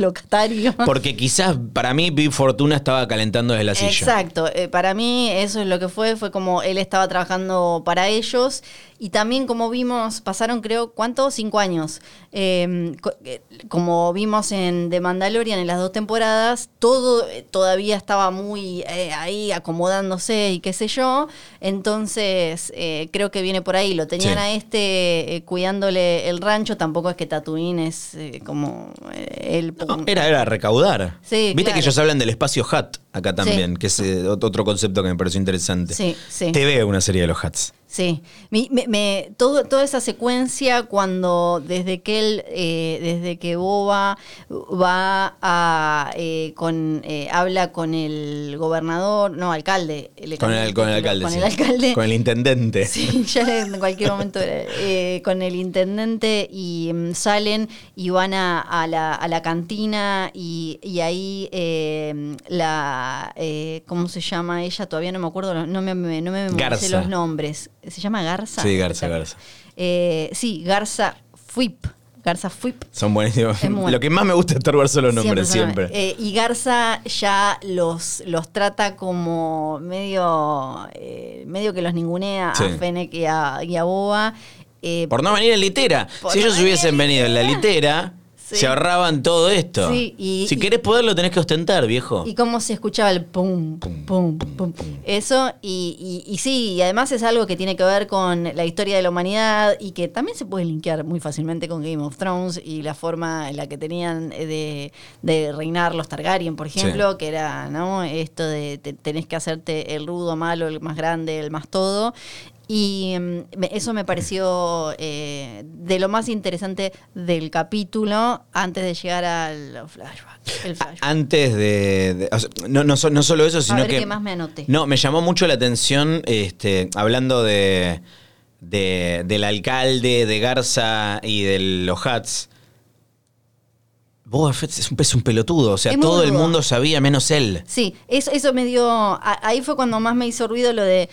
locatario. Porque quizás para mí Big Fortuna estaba calentando desde la silla. Exacto, eh, para mí eso es lo que fue, fue como él estaba trabajando para ellos y también como vimos, pasaron creo, ¿cuánto? Cinco años. Eh, co- eh, como vimos en The Mandalorian en las dos temporadas, todo eh, todavía estaba muy eh, ahí acomodándose y qué sé yo, entonces eh, creo que viene por ahí, lo tenían Sí. a este cuidándole el rancho, tampoco es que Tatooine es como el... No, era, era recaudar. Sí, Viste claro. que ellos hablan del espacio HUT acá también, que es eh, ot- otro concepto que me pareció interesante. Sí, sí. Te veo una serie de los HUTs. Sí, Mi- me, me- todo, toda esa secuencia cuando desde que él, eh, desde que Boba va a con con eh, habla con el gobernador, no, alcalde. el- Con el, con el alcalde. Con sí. el alcalde. Con el intendente. Sí, ya en cualquier momento eh, con el intendente y mm, salen y van a, a la, a la cantina y, y ahí eh, la, eh, ¿cómo se llama ella? Todavía no me acuerdo, no me, no me memoricé los nombres. ¿Se llama Garza? Sí, Garza, Garza. Eh, sí, Garza Fuip. Garza Fuip. Son buenísimos. Es bueno. Lo que más me gusta de Star son los nombres, Siempre, siempre. Eh, y Garza ya los, los trata como medio, eh, medio que los ningunea Sí. a Fennec y a, y a Boba. Eh, Por no venir en litera. Por si no ellos hubiesen en venido en la litera, Sí. se ahorraban todo esto. Sí, y- si y- querés poder, lo tenés que ostentar, viejo. y cómo se escuchaba el pum, pum, pum, pum. Eso, y, y- y sí, y además es algo que tiene que ver con la historia de la humanidad y que también se puede linkear muy fácilmente con Game of Thrones y la forma en la que tenían de, de reinar los Targaryen, por ejemplo, que era, ¿no? Esto de te- tenés que hacerte el rudo malo, el más grande, el más todo. Y me- eso me pareció eh, de lo más interesante del capítulo antes de llegar al flashback. El flashback. Antes de. de- o sea, no, no, so- no solo eso, sino ver que. qué más me anoté. No, me llamó mucho la atención, este, hablando de, de- del alcalde, de Garza y de los Hats. Boba Fett es un, es un pelotudo, o sea, Es todo el mundo sabía menos él. Sí, eso, eso me dio. a- Ahí fue cuando más me hizo ruido lo de.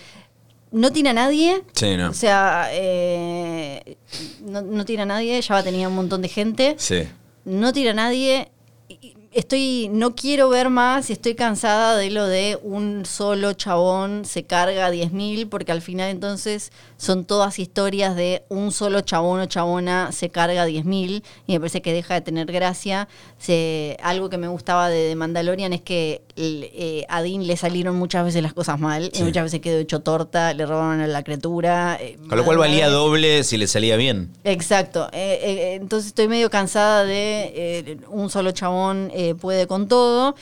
No tiene a nadie. Sí, no. O sea, eh, no, no tiene a nadie. Ya tenía un montón de gente. Sí. No tiene a nadie. Estoy, no quiero ver más y estoy cansada de lo de un solo chabón se carga a 10.000 porque al final entonces son todas historias de un solo chabón o chabona se carga a 10.000 y me parece que deja de tener gracia. Se- algo que me gustaba de, Mandalorian es que el- eh, a Dean le salieron muchas veces las cosas mal Sí. y muchas veces quedó hecho torta, le robaron a la criatura. eh, Con lo cual valía doble si le salía bien. Exacto. Eh, entonces estoy medio cansada de un solo chabón eh, puede con todo.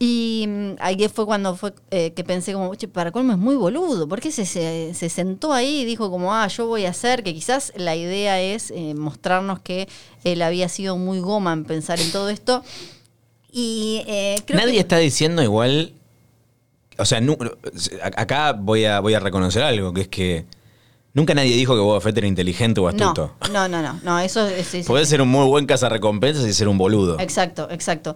Y ahí fue cuando fue eh, que pensé como, che, para colmo es muy boludo. ¿Por qué se, se, se sentó ahí y dijo como, ah, yo voy a hacer? Que quizás la idea es eh, mostrarnos que él había sido muy goma en pensar en todo esto. Y eh, creo Nadie que- está diciendo igual. O sea, acá voy a, voy a reconocer algo, que es que nunca nadie dijo que Boba Fett era inteligente o astuto. no, no, no, no, eso es... es- Puede ser un muy buen cazarrecompensas y ser un boludo. Exacto, exacto.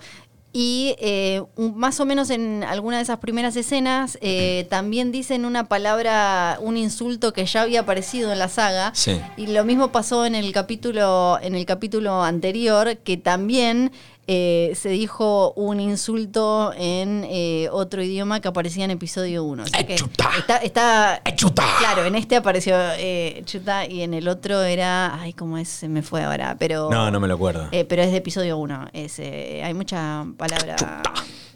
Y eh, un- más o menos en alguna de esas primeras escenas eh, también dicen una palabra, un insulto que ya había aparecido en la saga. Sí. Y lo mismo pasó en el capítulo, en el capítulo anterior, que también eh, se dijo un insulto en eh, otro idioma que aparecía en episodio 1. Así que Chuta. está, está Chuta. Claro, en este apareció eh, Chuta y en el otro era. Ay, ¿cómo es? Se me fue ahora. Pero. No, no me lo acuerdo. Eh, pero es de episodio 1. hay mucha palabra.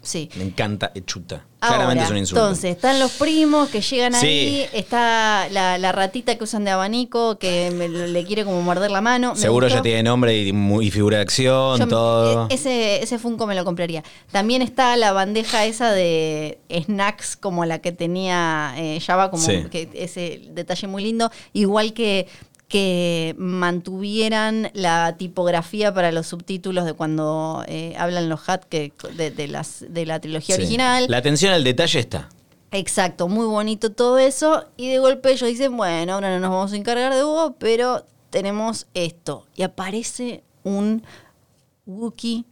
Sí. Me encanta Echuta. Ahora, Claramente es un insulto. Entonces, están los primos que llegan Sí. ahí. Está la, la ratita que usan de abanico que me- le quiere como morder la mano. Me Seguro gustó. ya tiene nombre y, figura de acción, Yo- todo. e- Ese, ese Funko me lo compraría. También está la bandeja esa de snacks como la que tenía eh, Java, como Sí. que ese detalle muy lindo. Igual que que mantuvieran la tipografía para los subtítulos de cuando eh, hablan los hat que de, de las de la trilogía Sí. original. La atención al detalle está. Exacto, muy bonito todo eso. Y de golpe ellos dicen, bueno, ahora no nos vamos a encargar de vos, pero tenemos esto. Y aparece un Wookiee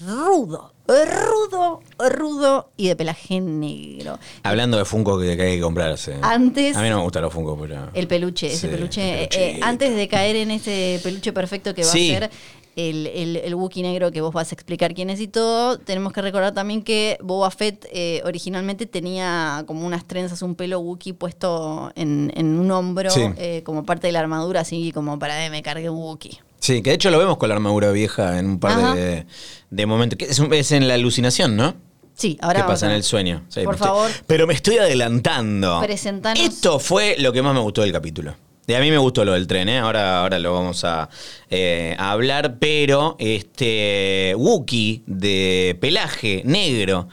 rudo, rudo, rudo y de pelaje negro. Hablando de Funko que, que hay que comprarse. Antes- A mí no me gustan los Funko, pero. El peluche, ese Sí, peluche. el eh, antes de caer en ese peluche perfecto que va Sí. a ser, el, el, el Wookiee negro que vos vas a explicar quién es y todo, tenemos que recordar también que Boba Fett eh, originalmente tenía como unas trenzas, un pelo Wookiee puesto en, en un hombro Sí. eh, como parte de la armadura, así como para eh, me cargue un Wookiee. Sí, que de hecho lo vemos con la armadura vieja en un par de, de momentos. Es, en la alucinación, ¿no? Sí, ahora ¿Qué pasa en el sueño? Sí, Por estoy- favor. pero me estoy adelantando. Presentanos. Esto fue lo que más me gustó del capítulo. Y a mí me gustó lo del tren, ¿eh? Ahora, ahora lo vamos a, eh, a hablar, pero este Wookie de pelaje negro,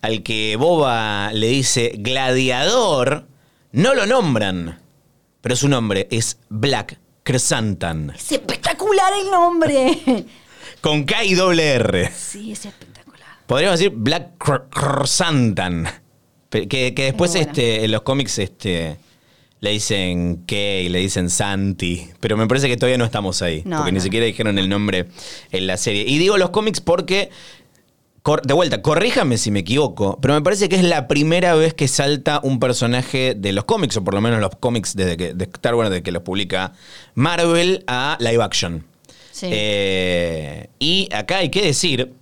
al que Boba le dice gladiador, no lo nombran, pero su nombre es Black Chrysantan, Es espectacular el nombre. con K y doble R. sí, es espectacular. Podríamos decir Black Cr- Chrysantan. Pe- Que, que después este, en los cómics este, le dicen Kay, le dicen Santi. Pero me parece que todavía no estamos ahí. No, porque ni siquiera dijeron el nombre en la serie. Y digo los cómics porque. Cor- De vuelta, corríjame si me equivoco, pero me parece que es la primera vez que salta un personaje de los cómics, o por lo menos los cómics desde que, de Star Wars, desde que los publica Marvel, a live action. Sí. Eh, y acá hay que decir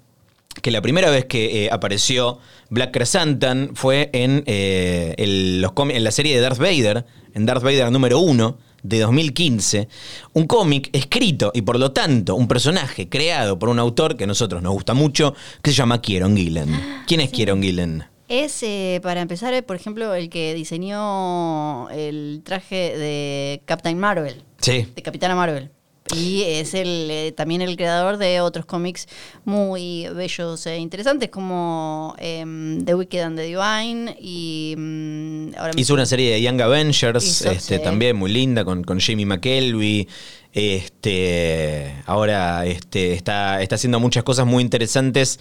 que la primera vez que eh, apareció Black Chrysanthemum fue en, eh, el- los cómics- en la serie de Darth Vader, en Darth Vader número 1 de 2015, un cómic escrito y por lo tanto un personaje creado por un autor que a nosotros nos gusta mucho, que se llama Kieron Gillen. ¿Quién es Kieron Gillen? Es, eh, para empezar, eh, por ejemplo, el que diseñó el traje de Captain Marvel, Sí. de Capitana Marvel. Y es el, eh, también el creador de otros cómics muy bellos e interesantes, como em, The Wicked and the Divine. Y mm, ahora Hizo una serie de Young Avengers, Hizo, este, sí. también muy linda, con, con Jamie McKelvey. Este, ahora este, está, está haciendo muchas cosas muy interesantes.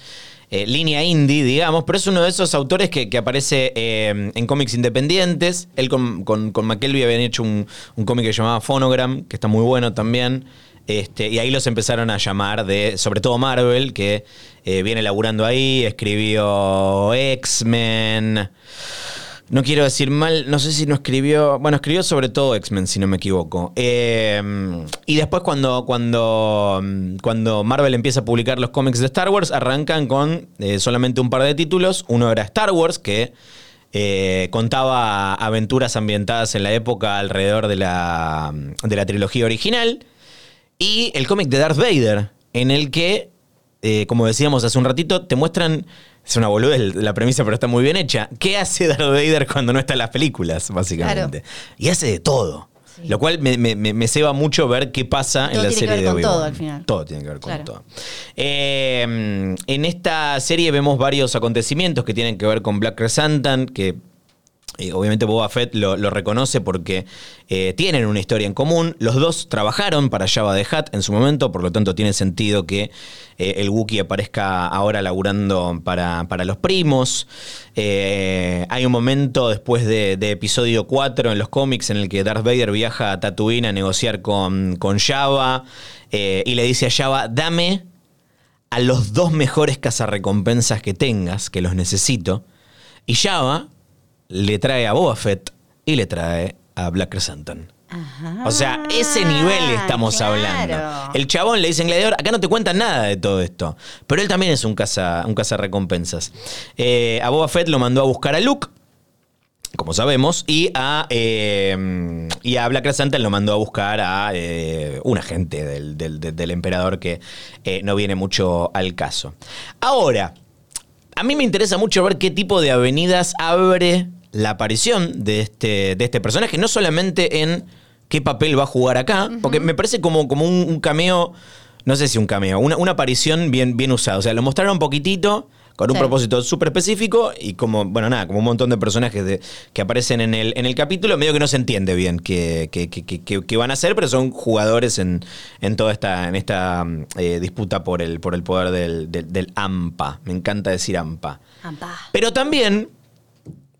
Eh, línea indie, digamos, pero es uno de esos autores que, que aparece eh, en cómics independientes. Él con, con, con McKelvey habían hecho un, un cómic que se llamaba Phonogram, que está muy bueno también. Este, y ahí los empezaron a llamar de, sobre todo Marvel, que eh, viene laburando ahí, escribió X-Men. No quiero decir mal, no sé si no escribió. Bueno, escribió sobre todo X-Men, si no me equivoco. Eh, y después, cuando, cuando, cuando Marvel empieza a publicar los cómics de Star Wars, arrancan con eh, solamente un par de títulos. Uno era Star Wars, que eh, contaba aventuras ambientadas en la época alrededor de la, de la trilogía original. Y el cómic de Darth Vader, en el que, eh, como decíamos hace un ratito, te muestran. Es una boludez la premisa, pero está muy bien hecha. ¿Qué hace Darth Vader cuando no está en las películas, básicamente? Y hace de todo. Sí. Lo cual me, me, me- ceba mucho ver qué pasa Todo en la tiene que serie ver de con todo al final. Todo tiene que ver con Claro. todo. Eh, en esta serie vemos varios acontecimientos que tienen que ver con Black Chrysanthemum, que eh, obviamente Boba Fett lo, reconoce porque eh, tienen una historia en común. Los dos trabajaron para Java de Hutt en su momento, por lo tanto tiene sentido que eh, el Wookiee aparezca ahora laburando para, para los primos. Hay un momento después de, episodio 4 en los cómics en el que Darth Vader viaja a Tatooine a negociar con, con Java y le dice a Java, dame a los dos mejores cazarrecompensas que tengas, que los necesito. Y Java le trae a Boba Fett y le trae a Black. Ajá, O sea, ese nivel estamos claro. hablando. El chabón le dice en Gladiador, acá no te cuentan nada de todo esto. Pero él también es un caza, un cazarrecompensas. Eh, a Boba Fett lo mandó a buscar a Luke, como sabemos, y a, eh, y a Black Chrysanthemum lo mandó a buscar a eh, un agente del, del- del- emperador que no viene mucho al caso. Ahora, a mí me interesa mucho ver qué tipo de avenidas abre la aparición de este, de este personaje, no solamente en qué papel va a jugar acá, porque me parece como, como un, un cameo, no sé si un cameo, una, una aparición bien, bien usada. O sea, lo mostraron un poquitito, con un Sí. propósito súper específico, y como, bueno, nada, como un montón de personajes de- que aparecen en el, en el capítulo, medio que no se entiende bien qué, qué- qué- qué- van a hacer, pero son jugadores en, en toda esta, en esta eh, disputa por el, por el poder del, del- del AMPA. Me encanta decir AMPA. Ampá. Pero también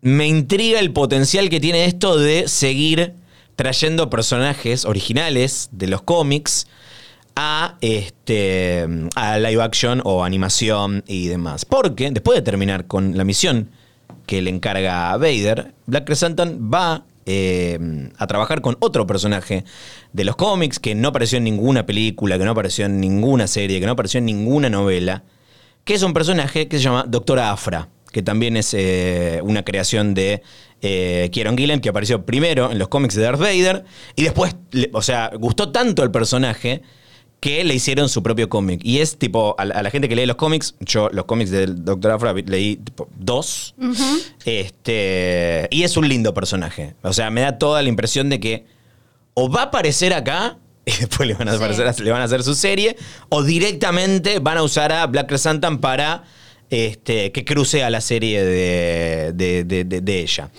me intriga el potencial que tiene esto de seguir trayendo personajes originales de los cómics a, este, a live action o animación y demás. Porque después de terminar con la misión que le encarga a Vader, Black Chrysanthemum va eh, a trabajar con otro personaje de los cómics que no apareció en ninguna película, que no apareció en ninguna serie, que no apareció en ninguna novela, que es un personaje que se llama Doctora Afra, que también es eh, una creación de eh, Kieron Gillen, que apareció primero en los cómics de Darth Vader, y después, le- o sea, gustó tanto el personaje que le hicieron su propio cómic. Y es tipo, a la, a la gente que lee los cómics, yo los cómics del Doctor Afra leí tipo, dos, este, y es un lindo personaje. O sea, me da toda la impresión de que o va a aparecer acá, y después le van a, Sí. aparecer- le van a hacer su serie, o directamente van a usar a Black Chrysanthemum para este, que cruce a la serie de, de- de- de- ella.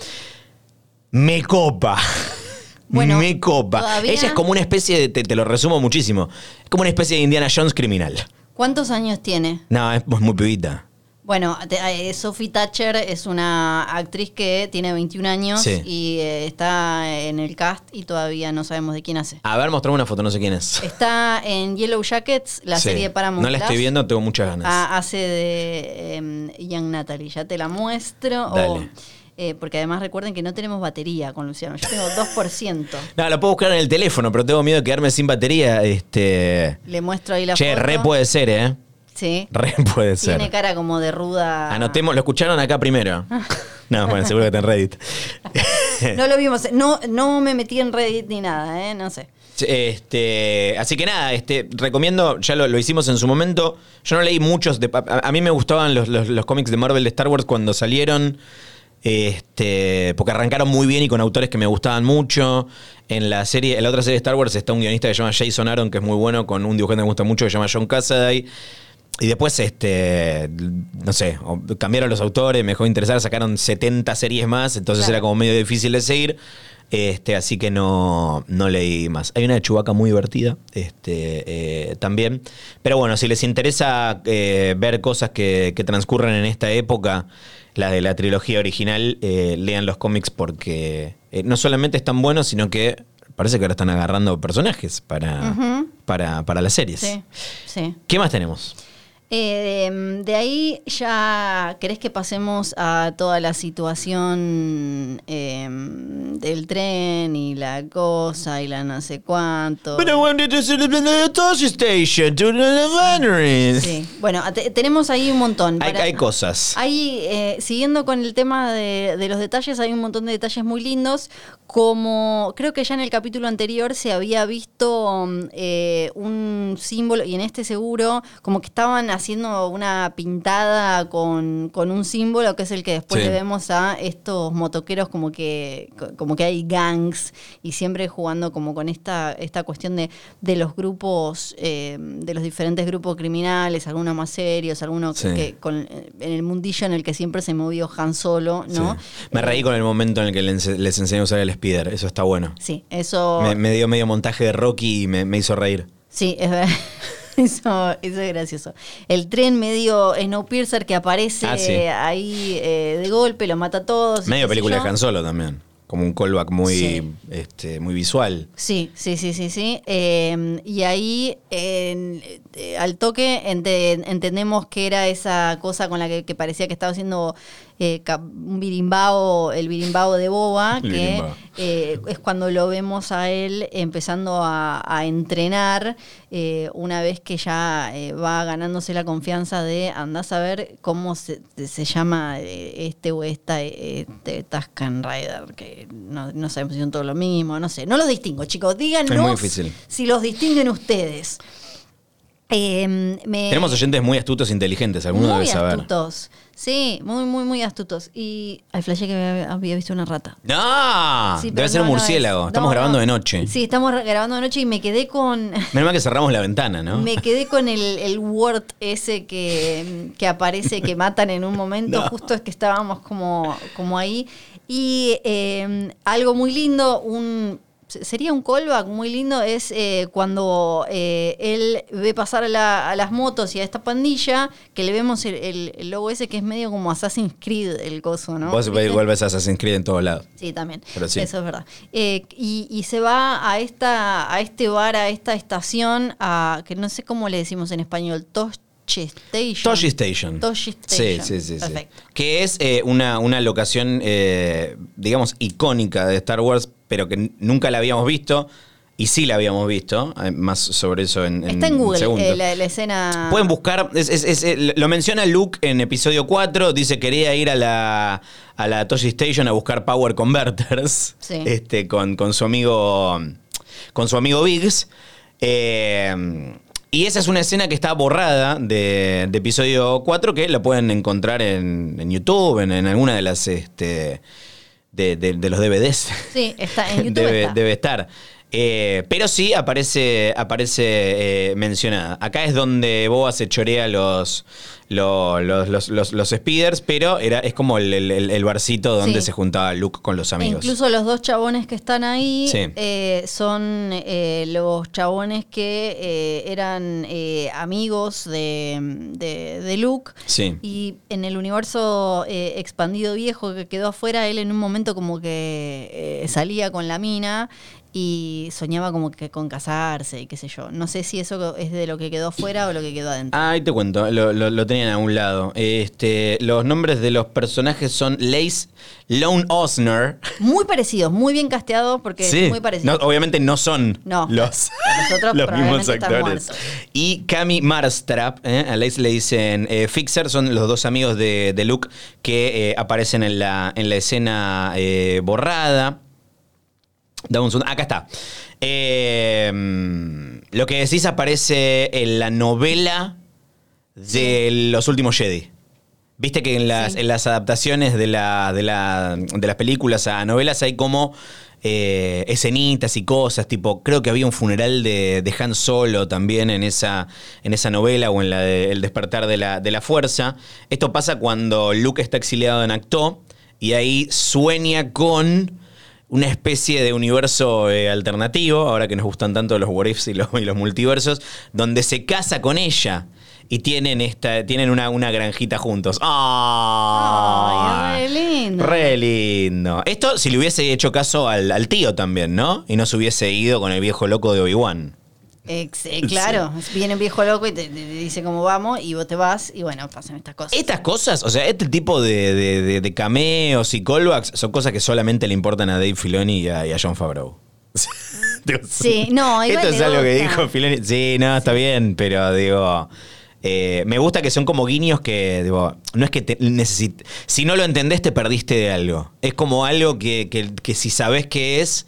Me copa. Bueno, me copa. todavía- Ella es como una especie de, te, te lo resumo muchísimo, es como una especie de Indiana Jones criminal. ¿Cuántos años tiene? No, es muy pibita. Bueno, eh, Sophie Thatcher es una actriz que tiene 21 años Sí. y eh, está en el cast y todavía no sabemos de quién hace. A ver, mostrame una foto, no sé quién es. Está en Yellow Jackets, la Sí. serie de Paramount No la estoy viendo, tengo muchas ganas. Ah, hace de em, Young Natalie. Ya te la muestro. Dale. eh, porque además recuerden que no tenemos batería con Luciano. Yo tengo 2%. No, lo puedo buscar en el teléfono, pero tengo miedo de quedarme sin batería. Este. Le muestro ahí la Che, foto. re puede ser, ¿eh? Sí. Re puede ser. Tiene cara como de ruda. Anotemos, lo escucharon acá primero. No, bueno, seguro que está en Reddit. No lo vimos. No, no me metí en Reddit ni nada, ¿eh? No sé. Este, así que nada, este, recomiendo, ya lo, lo hicimos en su momento. Yo no leí muchos, de, a, a mí me gustaban los, los- los cómics de Marvel de Star Wars cuando salieron, este, porque arrancaron muy bien y con autores que me gustaban mucho. En la serie, en la otra serie de Star Wars está un guionista que se llama Jason Aaron, que es muy bueno, con un dibujante que me gusta mucho que se llama John Cassaday. Y después, este, no sé, cambiaron los autores, me dejó de interesar, sacaron 70 series más, entonces Claro. era como medio difícil de seguir. Este, así que no, no leí más. Hay una de Chewbacca muy divertida este, eh, también. Pero bueno, si les interesa eh, ver cosas que, que transcurren en esta época, la de la trilogía original, eh, lean los cómics porque no solamente están buenos, sino que parece que ahora están agarrando personajes para, para, para las series. Sí, sí. ¿Qué más tenemos? Eh, de, de ahí ya, ¿querés que pasemos a toda la situación eh, del tren y la cosa y la no sé cuánto? Toshi Station to the batteries. Sí, bueno, te- tenemos ahí un montón. Hay, Para- hay cosas. Hay, eh, siguiendo con el tema de, de los detalles, hay un montón de detalles muy lindos. Como creo que ya en el capítulo anterior se había visto mm, eh, un símbolo, y en este seguro, como que estaban haciendo una pintada con, con un símbolo, que es el que después Sí. le vemos a estos motoqueros, como que, como que hay gangs, y siempre jugando como con esta, esta cuestión de, de los grupos, eh, de los diferentes grupos criminales, algunos más serios, algunos Sí. que con, en el mundillo en el que siempre se movió Han Solo, ¿no? Sí. Me reí con el momento en el que les, les enseñé a usar el speeder. Eso está bueno. Sí, eso. Me, me dio medio montaje de Rocky y me, me hizo reír. Sí, es verdad. Eso, eso es gracioso. El tren medio Snowpiercer que aparece Ah, sí. ahí eh, de golpe, lo mata a todos. Medio película de Han Solo también. Como un callback muy, Sí. este, muy visual. Sí, sí, sí, sí, sí. Eh, y ahí en- eh, al toque ente- entendemos que era esa cosa con la que, que parecía que estaba haciendo eh, un birimbao, el birimbao de Boba, El que eh, es cuando lo vemos a él empezando a, a entrenar una vez que ya va ganándose la confianza de andás a ver cómo se, se llama este o esta este Tuscan Rider, que no, no sabemos si son todos lo mismo, no sé, no los distingo, chicos, díganos Es muy difícil. si los distinguen ustedes. Eh, me- Tenemos oyentes muy astutos e inteligentes. Alguno muy debe saber. astutos. Sí, muy, muy, muy astutos. Y al flashé que había, visto una rata. ¡No! Sí, debe ser un no murciélago. es. Estamos No, grabando de noche. Sí, estamos grabando de noche y me quedé con. Menos mal que cerramos la ventana, ¿no? Me quedé con el, el word ese que, que aparece, que matan en un momento, justo es que estábamos como, como ahí. Y eh, algo muy lindo, un sería un callback muy lindo, es eh, cuando eh, él ve pasar a, la- a las motos y a esta pandilla, que le vemos el, el- el logo ese que es medio como Assassin's Creed, el coso, ¿no? Vos vuelves a Assassin's Creed en todos lados. Sí, también. Pero sí. Eso es verdad. Eh, y, y se va a esta, a este bar, a esta estación, a que no sé cómo le decimos en español, Tos, Station. Toshi Station. Toshi Station. sí, sí. sí. Perfecto. Que es eh, una, una locación, eh, digamos, icónica de Star Wars, pero que nunca la habíamos visto. Y sí la habíamos visto. eh, Más sobre eso en, Está en Google eh, la, la escena. Pueden buscar, es- es- es- eh, lo menciona Luke en episodio 4, dice quería ir a la, a la Toshi Station a buscar Power Converters Sí. este, con, con su amigo con su amigo Biggs. Eh, y esa es una escena que está borrada de, de episodio 4 que la pueden encontrar en, en YouTube, en, en alguna de las este, de, de- de los DVDs. Sí, está en YouTube. debe, está. debe estar. Eh, pero sí aparece, aparece eh, mencionada. Acá es donde Boba se chorea los, los, los, los, los- los speeders, pero era, es como el, el- el- barcito donde Sí. se juntaba Luke con los E amigos. Incluso los dos chabones que están ahí Sí. eh, son eh, los chabones que eh, eran eh, amigos de, de- de Luke. Sí. Y en el universo expandido viejo que quedó afuera, él en un momento como que salía con la mina y soñaba como que con casarse y qué sé yo. No sé si eso es de lo que quedó afuera o lo que quedó adentro. Ah, ahí te cuento, lo, lo- lo tenían a un lado. Este, los nombres de los personajes son Lace Lone Osner. Muy parecidos, muy bien casteados porque es muy No, parecido. obviamente no son No, los, los otros los mismos actores. Y Cami Marstrap, ¿eh? a Lace le dicen eh, Fixer, son los dos amigos de, de Luke que eh, aparecen en la, en la escena borrada. Dame un segundo. Acá está. Eh, lo que decís aparece en la novela de los últimos Jedi. Viste que en las, Sí. en las adaptaciones de, la, de, la- de las películas a novelas hay como eh, escenitas y cosas, tipo, creo que había un funeral de, de Han Solo también en esa, en esa novela o en la de El despertar de la, de la fuerza. Esto pasa cuando Luke está exiliado en Acto y ahí sueña con una especie de universo eh, alternativo, ahora que nos gustan tanto los what ifs y los, y los multiversos, donde se casa con ella y tienen esta tienen una, una granjita juntos. ¡Ah! Ay, re lindo. Re lindo. Esto si le hubiese hecho caso al, al tío también, ¿no? Y no se hubiese ido con el viejo loco de Obi-Wan. Ex- eh, claro, viene un viejo loco y te, dice cómo vamos y vos te vas y bueno, pasan estas cosas. Estas cosas, o sea, este tipo de, de- de- de cameos y callbacks son cosas que solamente le importan a Dave Filoni y a, y a John Favreau. Sí, no, igual Esto es algo que dijo Filoni. Sí, no, está bien, pero digo. eh, me gusta que son como guiños que, digo, no es que te necesit- Si no lo entendés, te perdiste de algo. Es como algo que, que- que si sabés qué es,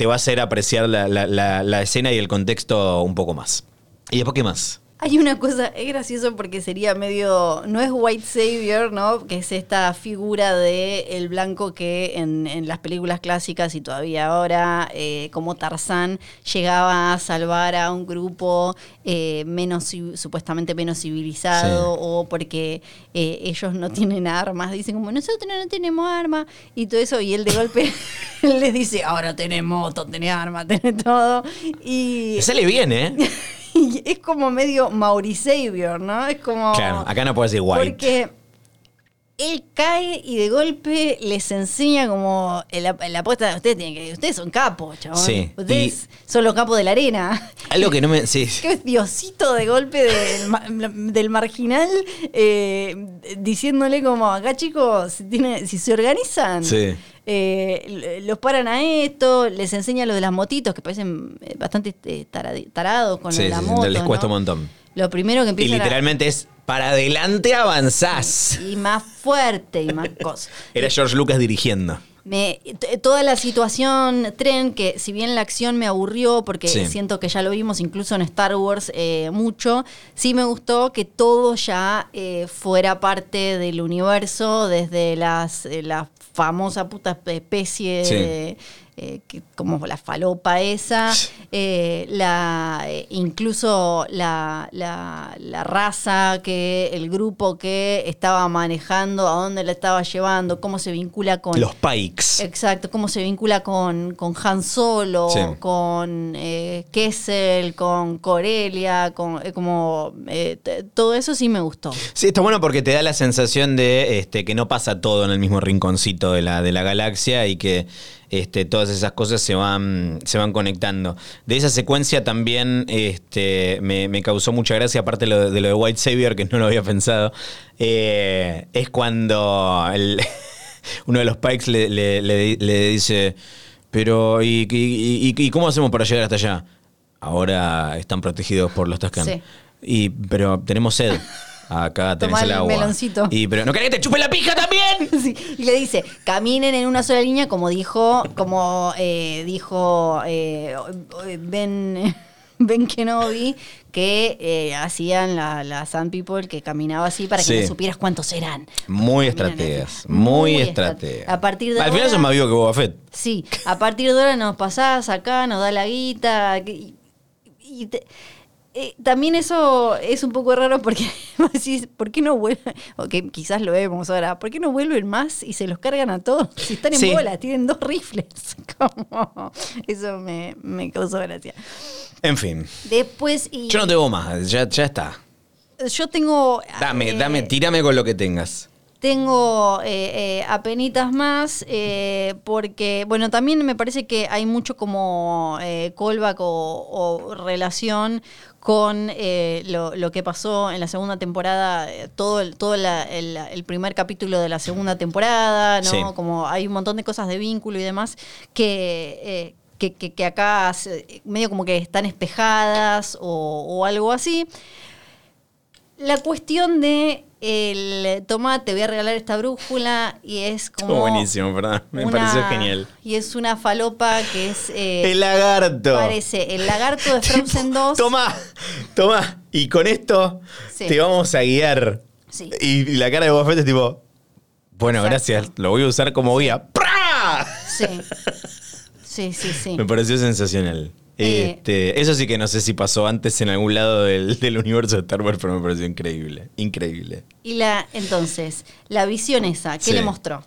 te va a hacer apreciar la, la- la- la escena y el contexto un poco más. ¿Y después qué más? Hay una cosa, es gracioso porque sería medio, no es White Savior, ¿no? Que es esta figura de el blanco que en, en las películas clásicas y todavía ahora, eh, como Tarzán, llegaba a salvar a un grupo eh, menos supuestamente menos civilizado Sí. o porque eh, ellos no tienen armas, dicen como nosotros no tenemos armas y todo eso y él de golpe les dice ahora tenés moto, tenés armas, tenés todo y Te sale bien, ¿eh? y es como medio Mauri Savior, ¿no? Es como. Claro, acá no puedes decir white. Porque él cae y de golpe les enseña como la, la apuesta. Ustedes tienen que. Ustedes son capos, chabón. Sí, Ustedes son los capos de la arena. Algo que no me. Sí. Qué diosito de golpe del marginal eh, diciéndole como acá chicos, si, tiene- si se organizan, Sí. Eh, los paran a esto, les enseña lo de las motitos que parecen eh, bastante eh, tarados con Sí, la sí, moto. les cuesta ¿no? un montón. Lo primero que Y literalmente es para adelante avanzás. y más fuerte y más cosas. Era George Lucas dirigiendo. Me, toda la situación tren, que si bien la acción me aburrió, porque Sí. siento que ya lo vimos incluso en Star Wars eh, mucho, sí me gustó que todo ya eh, fuera parte del universo, desde las, eh, la famosa puta especie Sí. de, eh, que- como la falopa esa, eh, la, eh, incluso la, la- la raza, que el grupo que estaba manejando, a dónde la estaba llevando, cómo se vincula con... Los Pikes. Exacto, cómo se vincula con, con Han Solo, Sí. con Kessel, con Corelia, con como todo eso sí me gustó. Sí, está bueno porque te da la sensación de este, que no pasa todo en el mismo rinconcito de la, de la galaxia y que este, todas esas cosas se van, se van conectando. De esa secuencia también este, me, me causó mucha gracia, aparte de lo, de lo de White Savior, que no lo había pensado, eh, es cuando el- uno de los Pikes le, le- le- le dice, pero ¿y, y- y- cómo hacemos para llegar hasta allá? Ahora están protegidos por los Tusken. Sí. Y, pero tenemos sed. Acá tenés Tomá el el agua. meloncito. Y, pero ¿no querés que te chupe la pija también? Sí, y le dice, caminen en una sola línea, como dijo, como eh, dijo eh, Ben, ben Kenobi, que eh, hacían la, la Sand People, que caminaba así para que Sí. no supieras cuántos eran. Muy así. Muy, estrate- estrategas. A partir de Al final son más vivos que Boba Fett. Sí, a partir de ahora nos pasás acá, nos da la guita. y te- eh, también eso es un poco raro porque decís, ¿por qué no vuelven? O que quizás lo vemos ahora, ¿por qué no vuelven más y se los cargan a todos? Si están en Sí. bola, tienen dos rifles. Como, eso me, me causó gracia. En fin. Después, y Yo no tengo más. Ya, ya está. yo tengo. Dame, eh, dame, tírame con lo que tengas. Tengo eh, eh, apenitas más porque, bueno, también me parece que hay mucho como callback o, o relación con eh, lo, lo que pasó en la segunda temporada, eh, todo, el, todo la- el, el primer capítulo de la segunda temporada, ¿no? Sí. Como hay un montón de cosas de vínculo y demás que... eh, que, que- que acá medio como que están espejadas o, o algo así. La cuestión de el toma, te voy a regalar esta brújula y es como. Estuvo buenísimo, perdón. Me una- pareció genial. Y es una falopa que es. eh, El lagarto. Parece el lagarto de Frozen 2. Toma, toma. Y con esto Sí. te vamos a guiar. Sí. Y, y la cara de Boba Fett es tipo, bueno, Exacto. gracias. Lo voy a usar como guía. ¡Pra! Sí. Sí, sí, sí. Me pareció sensacional. Eh. Este, eso sí que no sé si pasó antes en algún lado del, del universo de Star Wars, pero me pareció increíble. Increíble. Y la, entonces, la visión esa, ¿qué Sí. le mostró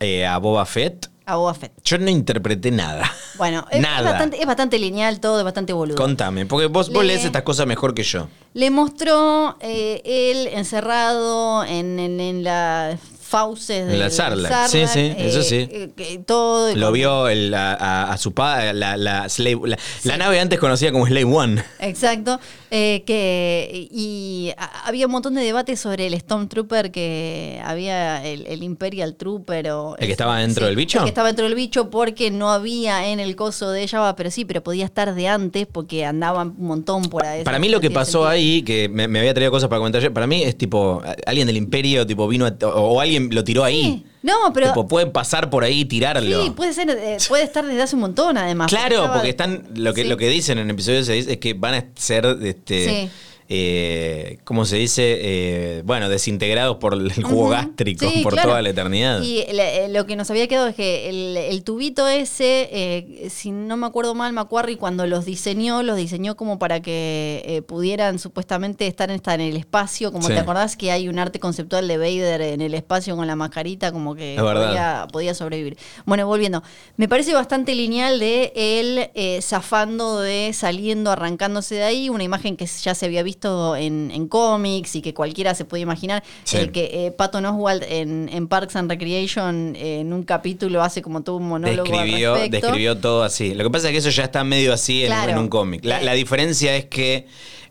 Eh, a Boba Fett, a Boba Fett? yo no interpreté nada. Bueno, es Nada. bastante, es bastante lineal todo, es bastante boludo. Contame, porque vos, vos Le- lees estas cosas mejor que yo. Le mostró eh, él encerrado en, en, en las fauces de la Sarlacc, sí, sí, eso sí. que todo Lo vio el- a, a- a su padre, la, la, Slave- la- la nave antes conocida como Slave One. Exacto. Eh, que, y a- había un montón de debates sobre el Stormtrooper que había el, el Imperial Trooper o... ¿El que estaba dentro del bicho? El que estaba dentro del bicho porque no había en el coso de Java, pero sí, pero podía estar de antes porque andaban un montón por ahí. Para mí lo que pasó sentido. ahí, que me, me había traído cosas para comentar para mí es tipo, alguien del imperio tipo vino a- o, o alguien lo tiró ahí. Sí. No, pero... Tipo, pueden pasar por ahí y tirarlo. Sí, puede ser, eh, puede estar desde hace un montón además. Claro, estaba- porque están, lo que, Sí. lo que dicen en el episodio 6 es que van a ser, este, Sí. Eh, ¿cómo se dice? Eh, bueno, desintegrados por el jugo gástrico, Sí, por claro. toda la eternidad. Y eh, lo que nos había quedado es que el, el tubito ese, eh, si no me acuerdo mal, Macquarie cuando los diseñó, los diseñó como para que pudieran supuestamente estar en, estar en el espacio. Como Sí. te acordás que hay un arte conceptual de Vader en el espacio con la mascarita, como que podía, podía sobrevivir. Bueno, volviendo. Me parece bastante lineal de él zafando de saliendo, arrancándose de ahí, una imagen que ya se había visto en, en cómics y que cualquiera se puede imaginar. Sí. El que eh, Patton Oswald en, en Parks and Recreation eh, en un capítulo hace como todo un monólogo Describió, al respecto. describió todo así. Lo que pasa es que eso ya está medio así en, Claro. en un cómic. La, Eh. la diferencia es que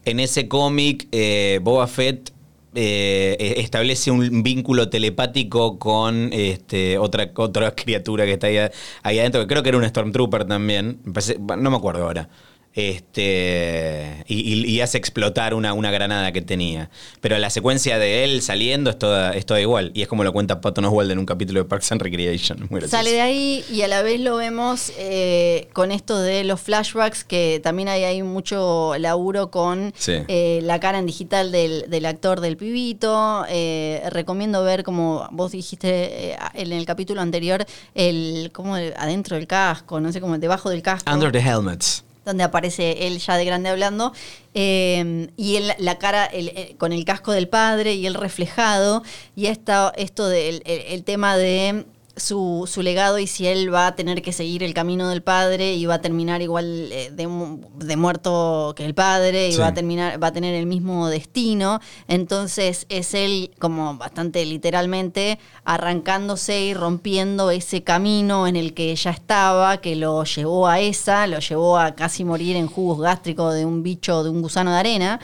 en ese cómic eh, Boba Fett eh, eh, establece un vínculo telepático con este, otra, otra criatura que está ahí, adentro, que creo que era un Stormtrooper también. No me acuerdo ahora. Este, y, y- y hace explotar una, una granada que tenía. Pero la secuencia de él saliendo es toda, es toda igual. Y es como lo cuenta Patton Oswald en un capítulo de Parks and Recreation. Sale de ahí y a la vez lo vemos eh, con esto de los flashbacks, que también hay, hay mucho laburo con Sí. eh, la cara en digital del, del actor del pibito. Eh, recomiendo ver, como vos dijiste eh, en el capítulo anterior, el como adentro del casco, no sé cómo, debajo del casco. Under the Helmets. Donde aparece él ya de grande hablando, eh, y él, la cara el- el- con el casco del padre y él reflejado, y esta, esto del el, el tema de su, su legado y si él va a tener que seguir el camino del padre y va a terminar igual eh, de, mu- de muerto que el padre y Sí. va a terminar va a tener el mismo destino entonces es él como bastante literalmente arrancándose y rompiendo ese camino en el que ya estaba que lo llevó a esa lo llevó a casi morir en jugos gástricos de un bicho de un gusano de arena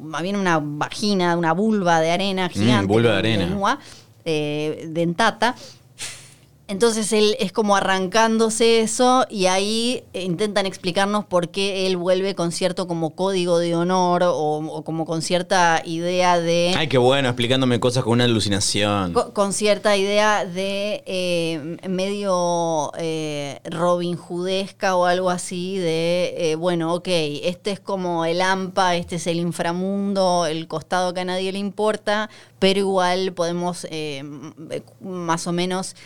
más bien una vagina, una vulva de arena gigante. Mm, vulva de arena. lengua, eh, dentata. Entonces él es como arrancándose eso y ahí intentan explicarnos por qué él vuelve con cierto como código de honor o, o como con cierta idea de... Ay, qué bueno, explicándome cosas con una alucinación. co- Con cierta idea de eh, medio eh, Robin Hoodesca o algo así, de eh, bueno, ok, este es como el AMPA, este es el inframundo, el costado que a nadie le importa, pero igual podemos eh, más o menos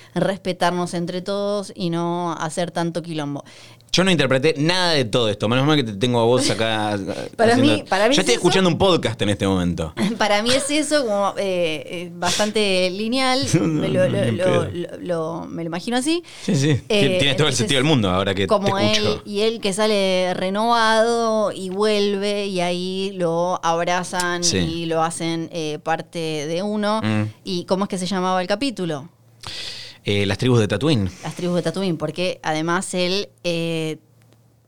respetarnos entre todos y no hacer tanto quilombo. Yo no interpreté nada de todo esto. Menos mal que te tengo a vos acá. Para haciendo- mí- para mí Yo es estoy eso. escuchando un podcast en este momento. Para mí es eso, como eh, eh, bastante lineal, me lo, lo- Ni en lo- pedo. lo- lo- me lo imagino así. Sí, sí. Eh, Tienes todo el sentido del mundo ahora que como te él escucho. y él que sale renovado y vuelve y ahí lo abrazan Sí. y lo hacen eh, parte de uno. Mm. ¿Y cómo es que se llamaba el capítulo? Eh, las tribus de Tatooine. Las tribus de Tatooine, porque además él eh,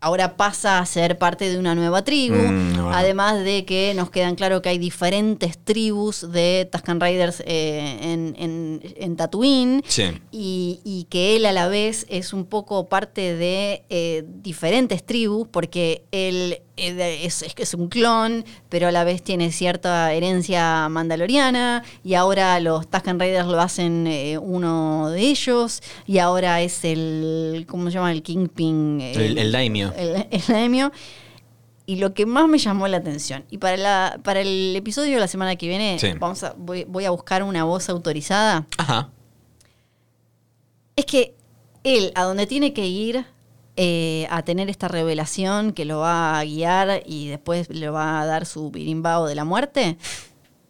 ahora pasa a ser parte de una nueva tribu, Mm, bueno. además de que nos quedan claro que hay diferentes tribus de Tusken Riders eh, en, en, en Tatooine. Sí. Y, y que él a la vez es un poco parte de eh, diferentes tribus, porque él es, es que es un clon, pero a la vez tiene cierta herencia mandaloriana, y ahora los Tusken Raiders lo hacen eh, uno de ellos, y ahora es el, ¿cómo se llama? El Kingpin. eh, El, el daimio. el, el daimio. Y lo que más me llamó la atención, y para, la, para el episodio de la semana que viene, Sí. vamos a, voy, voy a buscar una voz autorizada Ajá. es que él, a donde tiene que ir eh, a tener esta revelación que lo va a guiar y después le va a dar su birimbao de la muerte,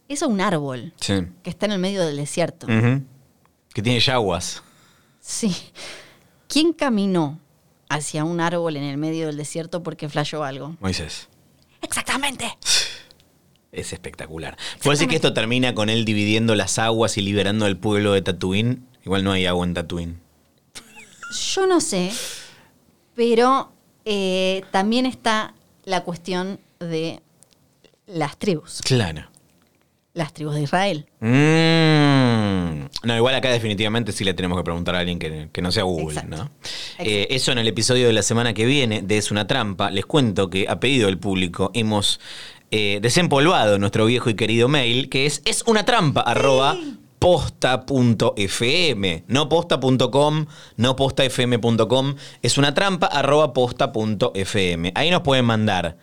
es a un árbol Sí. que está en el medio del desierto. Que tiene yaguas. Sí. ¿Quién caminó hacia un árbol en el medio del desierto porque flasheó algo? Moisés. Exactamente. Es espectacular. ¿Puede decir que esto termina con él dividiendo las aguas y liberando al pueblo de Tatooine? Igual no hay agua en Tatooine. Yo no sé, pero eh, también está la cuestión de las tribus, Claro. las tribus de Israel. Mm. No, igual acá definitivamente sí le tenemos que preguntar a alguien que, que no sea Google, Exacto. ¿no? Eh, eso en el episodio de la semana que viene de Es una trampa. Les cuento que a pedido del público hemos eh, desempolvado nuestro viejo y querido mail, que es es una trampa arroba posta.fm, no posta.com, no postafm.com, es una trampa arroba posta.fm. Ahí nos pueden mandar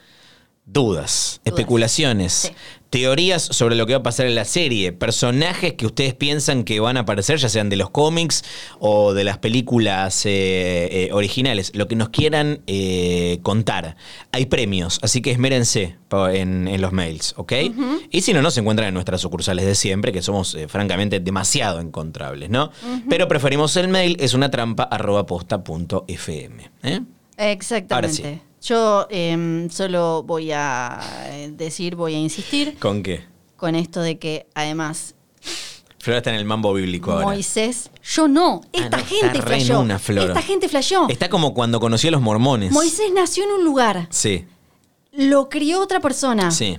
dudas, especulaciones, Sí. Teorías sobre lo que va a pasar en la serie, personajes que ustedes piensan que van a aparecer, ya sean de los cómics o de las películas eh, eh, originales, lo que nos quieran eh, contar. Hay premios, así que esmérense en, en los mails, ¿ok? Y si no, nos encuentran en nuestras sucursales de siempre, que somos francamente demasiado encontrables, ¿no? Pero preferimos el mail, es una trampa arroba posta punto fm. Exactamente. Ahora sí. Yo em, solo voy a eh, decir, voy a insistir ¿Con qué? con esto de que además Flora está en el mambo bíblico ahora. Moisés, yo no, Ah, esta no, gente flasheó. una, Flor. Esta gente flasheó. Está como cuando conocí a los mormones. Moisés nació en un lugar, Sí, lo crió otra persona. sí,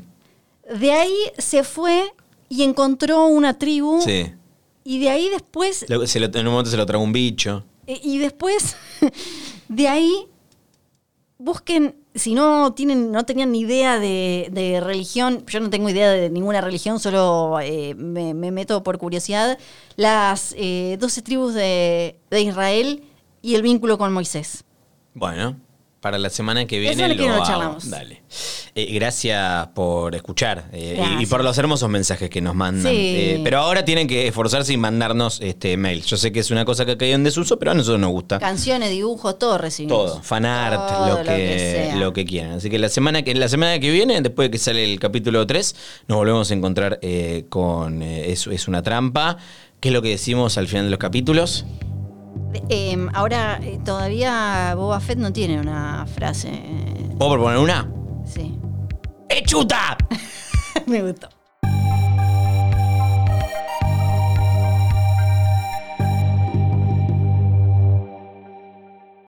De ahí se fue y encontró una tribu. sí. Y de ahí después, se lo- en un momento se lo tragó un bicho. y después, de ahí, busquen, si no tienen, no tenían ni idea de, de religión, yo no tengo idea de ninguna religión, solo eh, me, me meto por curiosidad, las eh, 12 tribus de, de Israel y el vínculo con Moisés. Bueno, para la semana que viene Eso es lo que lo charlamos. Dale. Eh, gracias por escuchar eh, y- por los hermosos mensajes que nos mandan. Sí. Eh, pero ahora tienen que esforzarse y mandarnos este mail. Yo sé que es una cosa que ha caído en desuso, pero a nosotros nos gusta. Canciones, dibujos, todo recibimos. Todo, fanart, Todo lo que, lo que quieran. Así que la semana que, la semana que viene, después de que sale el capítulo 3, nos volvemos a encontrar con es, es una trampa. ¿Qué es lo que decimos al final de los capítulos? Eh, ahora, eh, todavía Boba Fett no tiene una frase. ¿Puedo proponer una? Sí. ¡Echuta! Me gustó.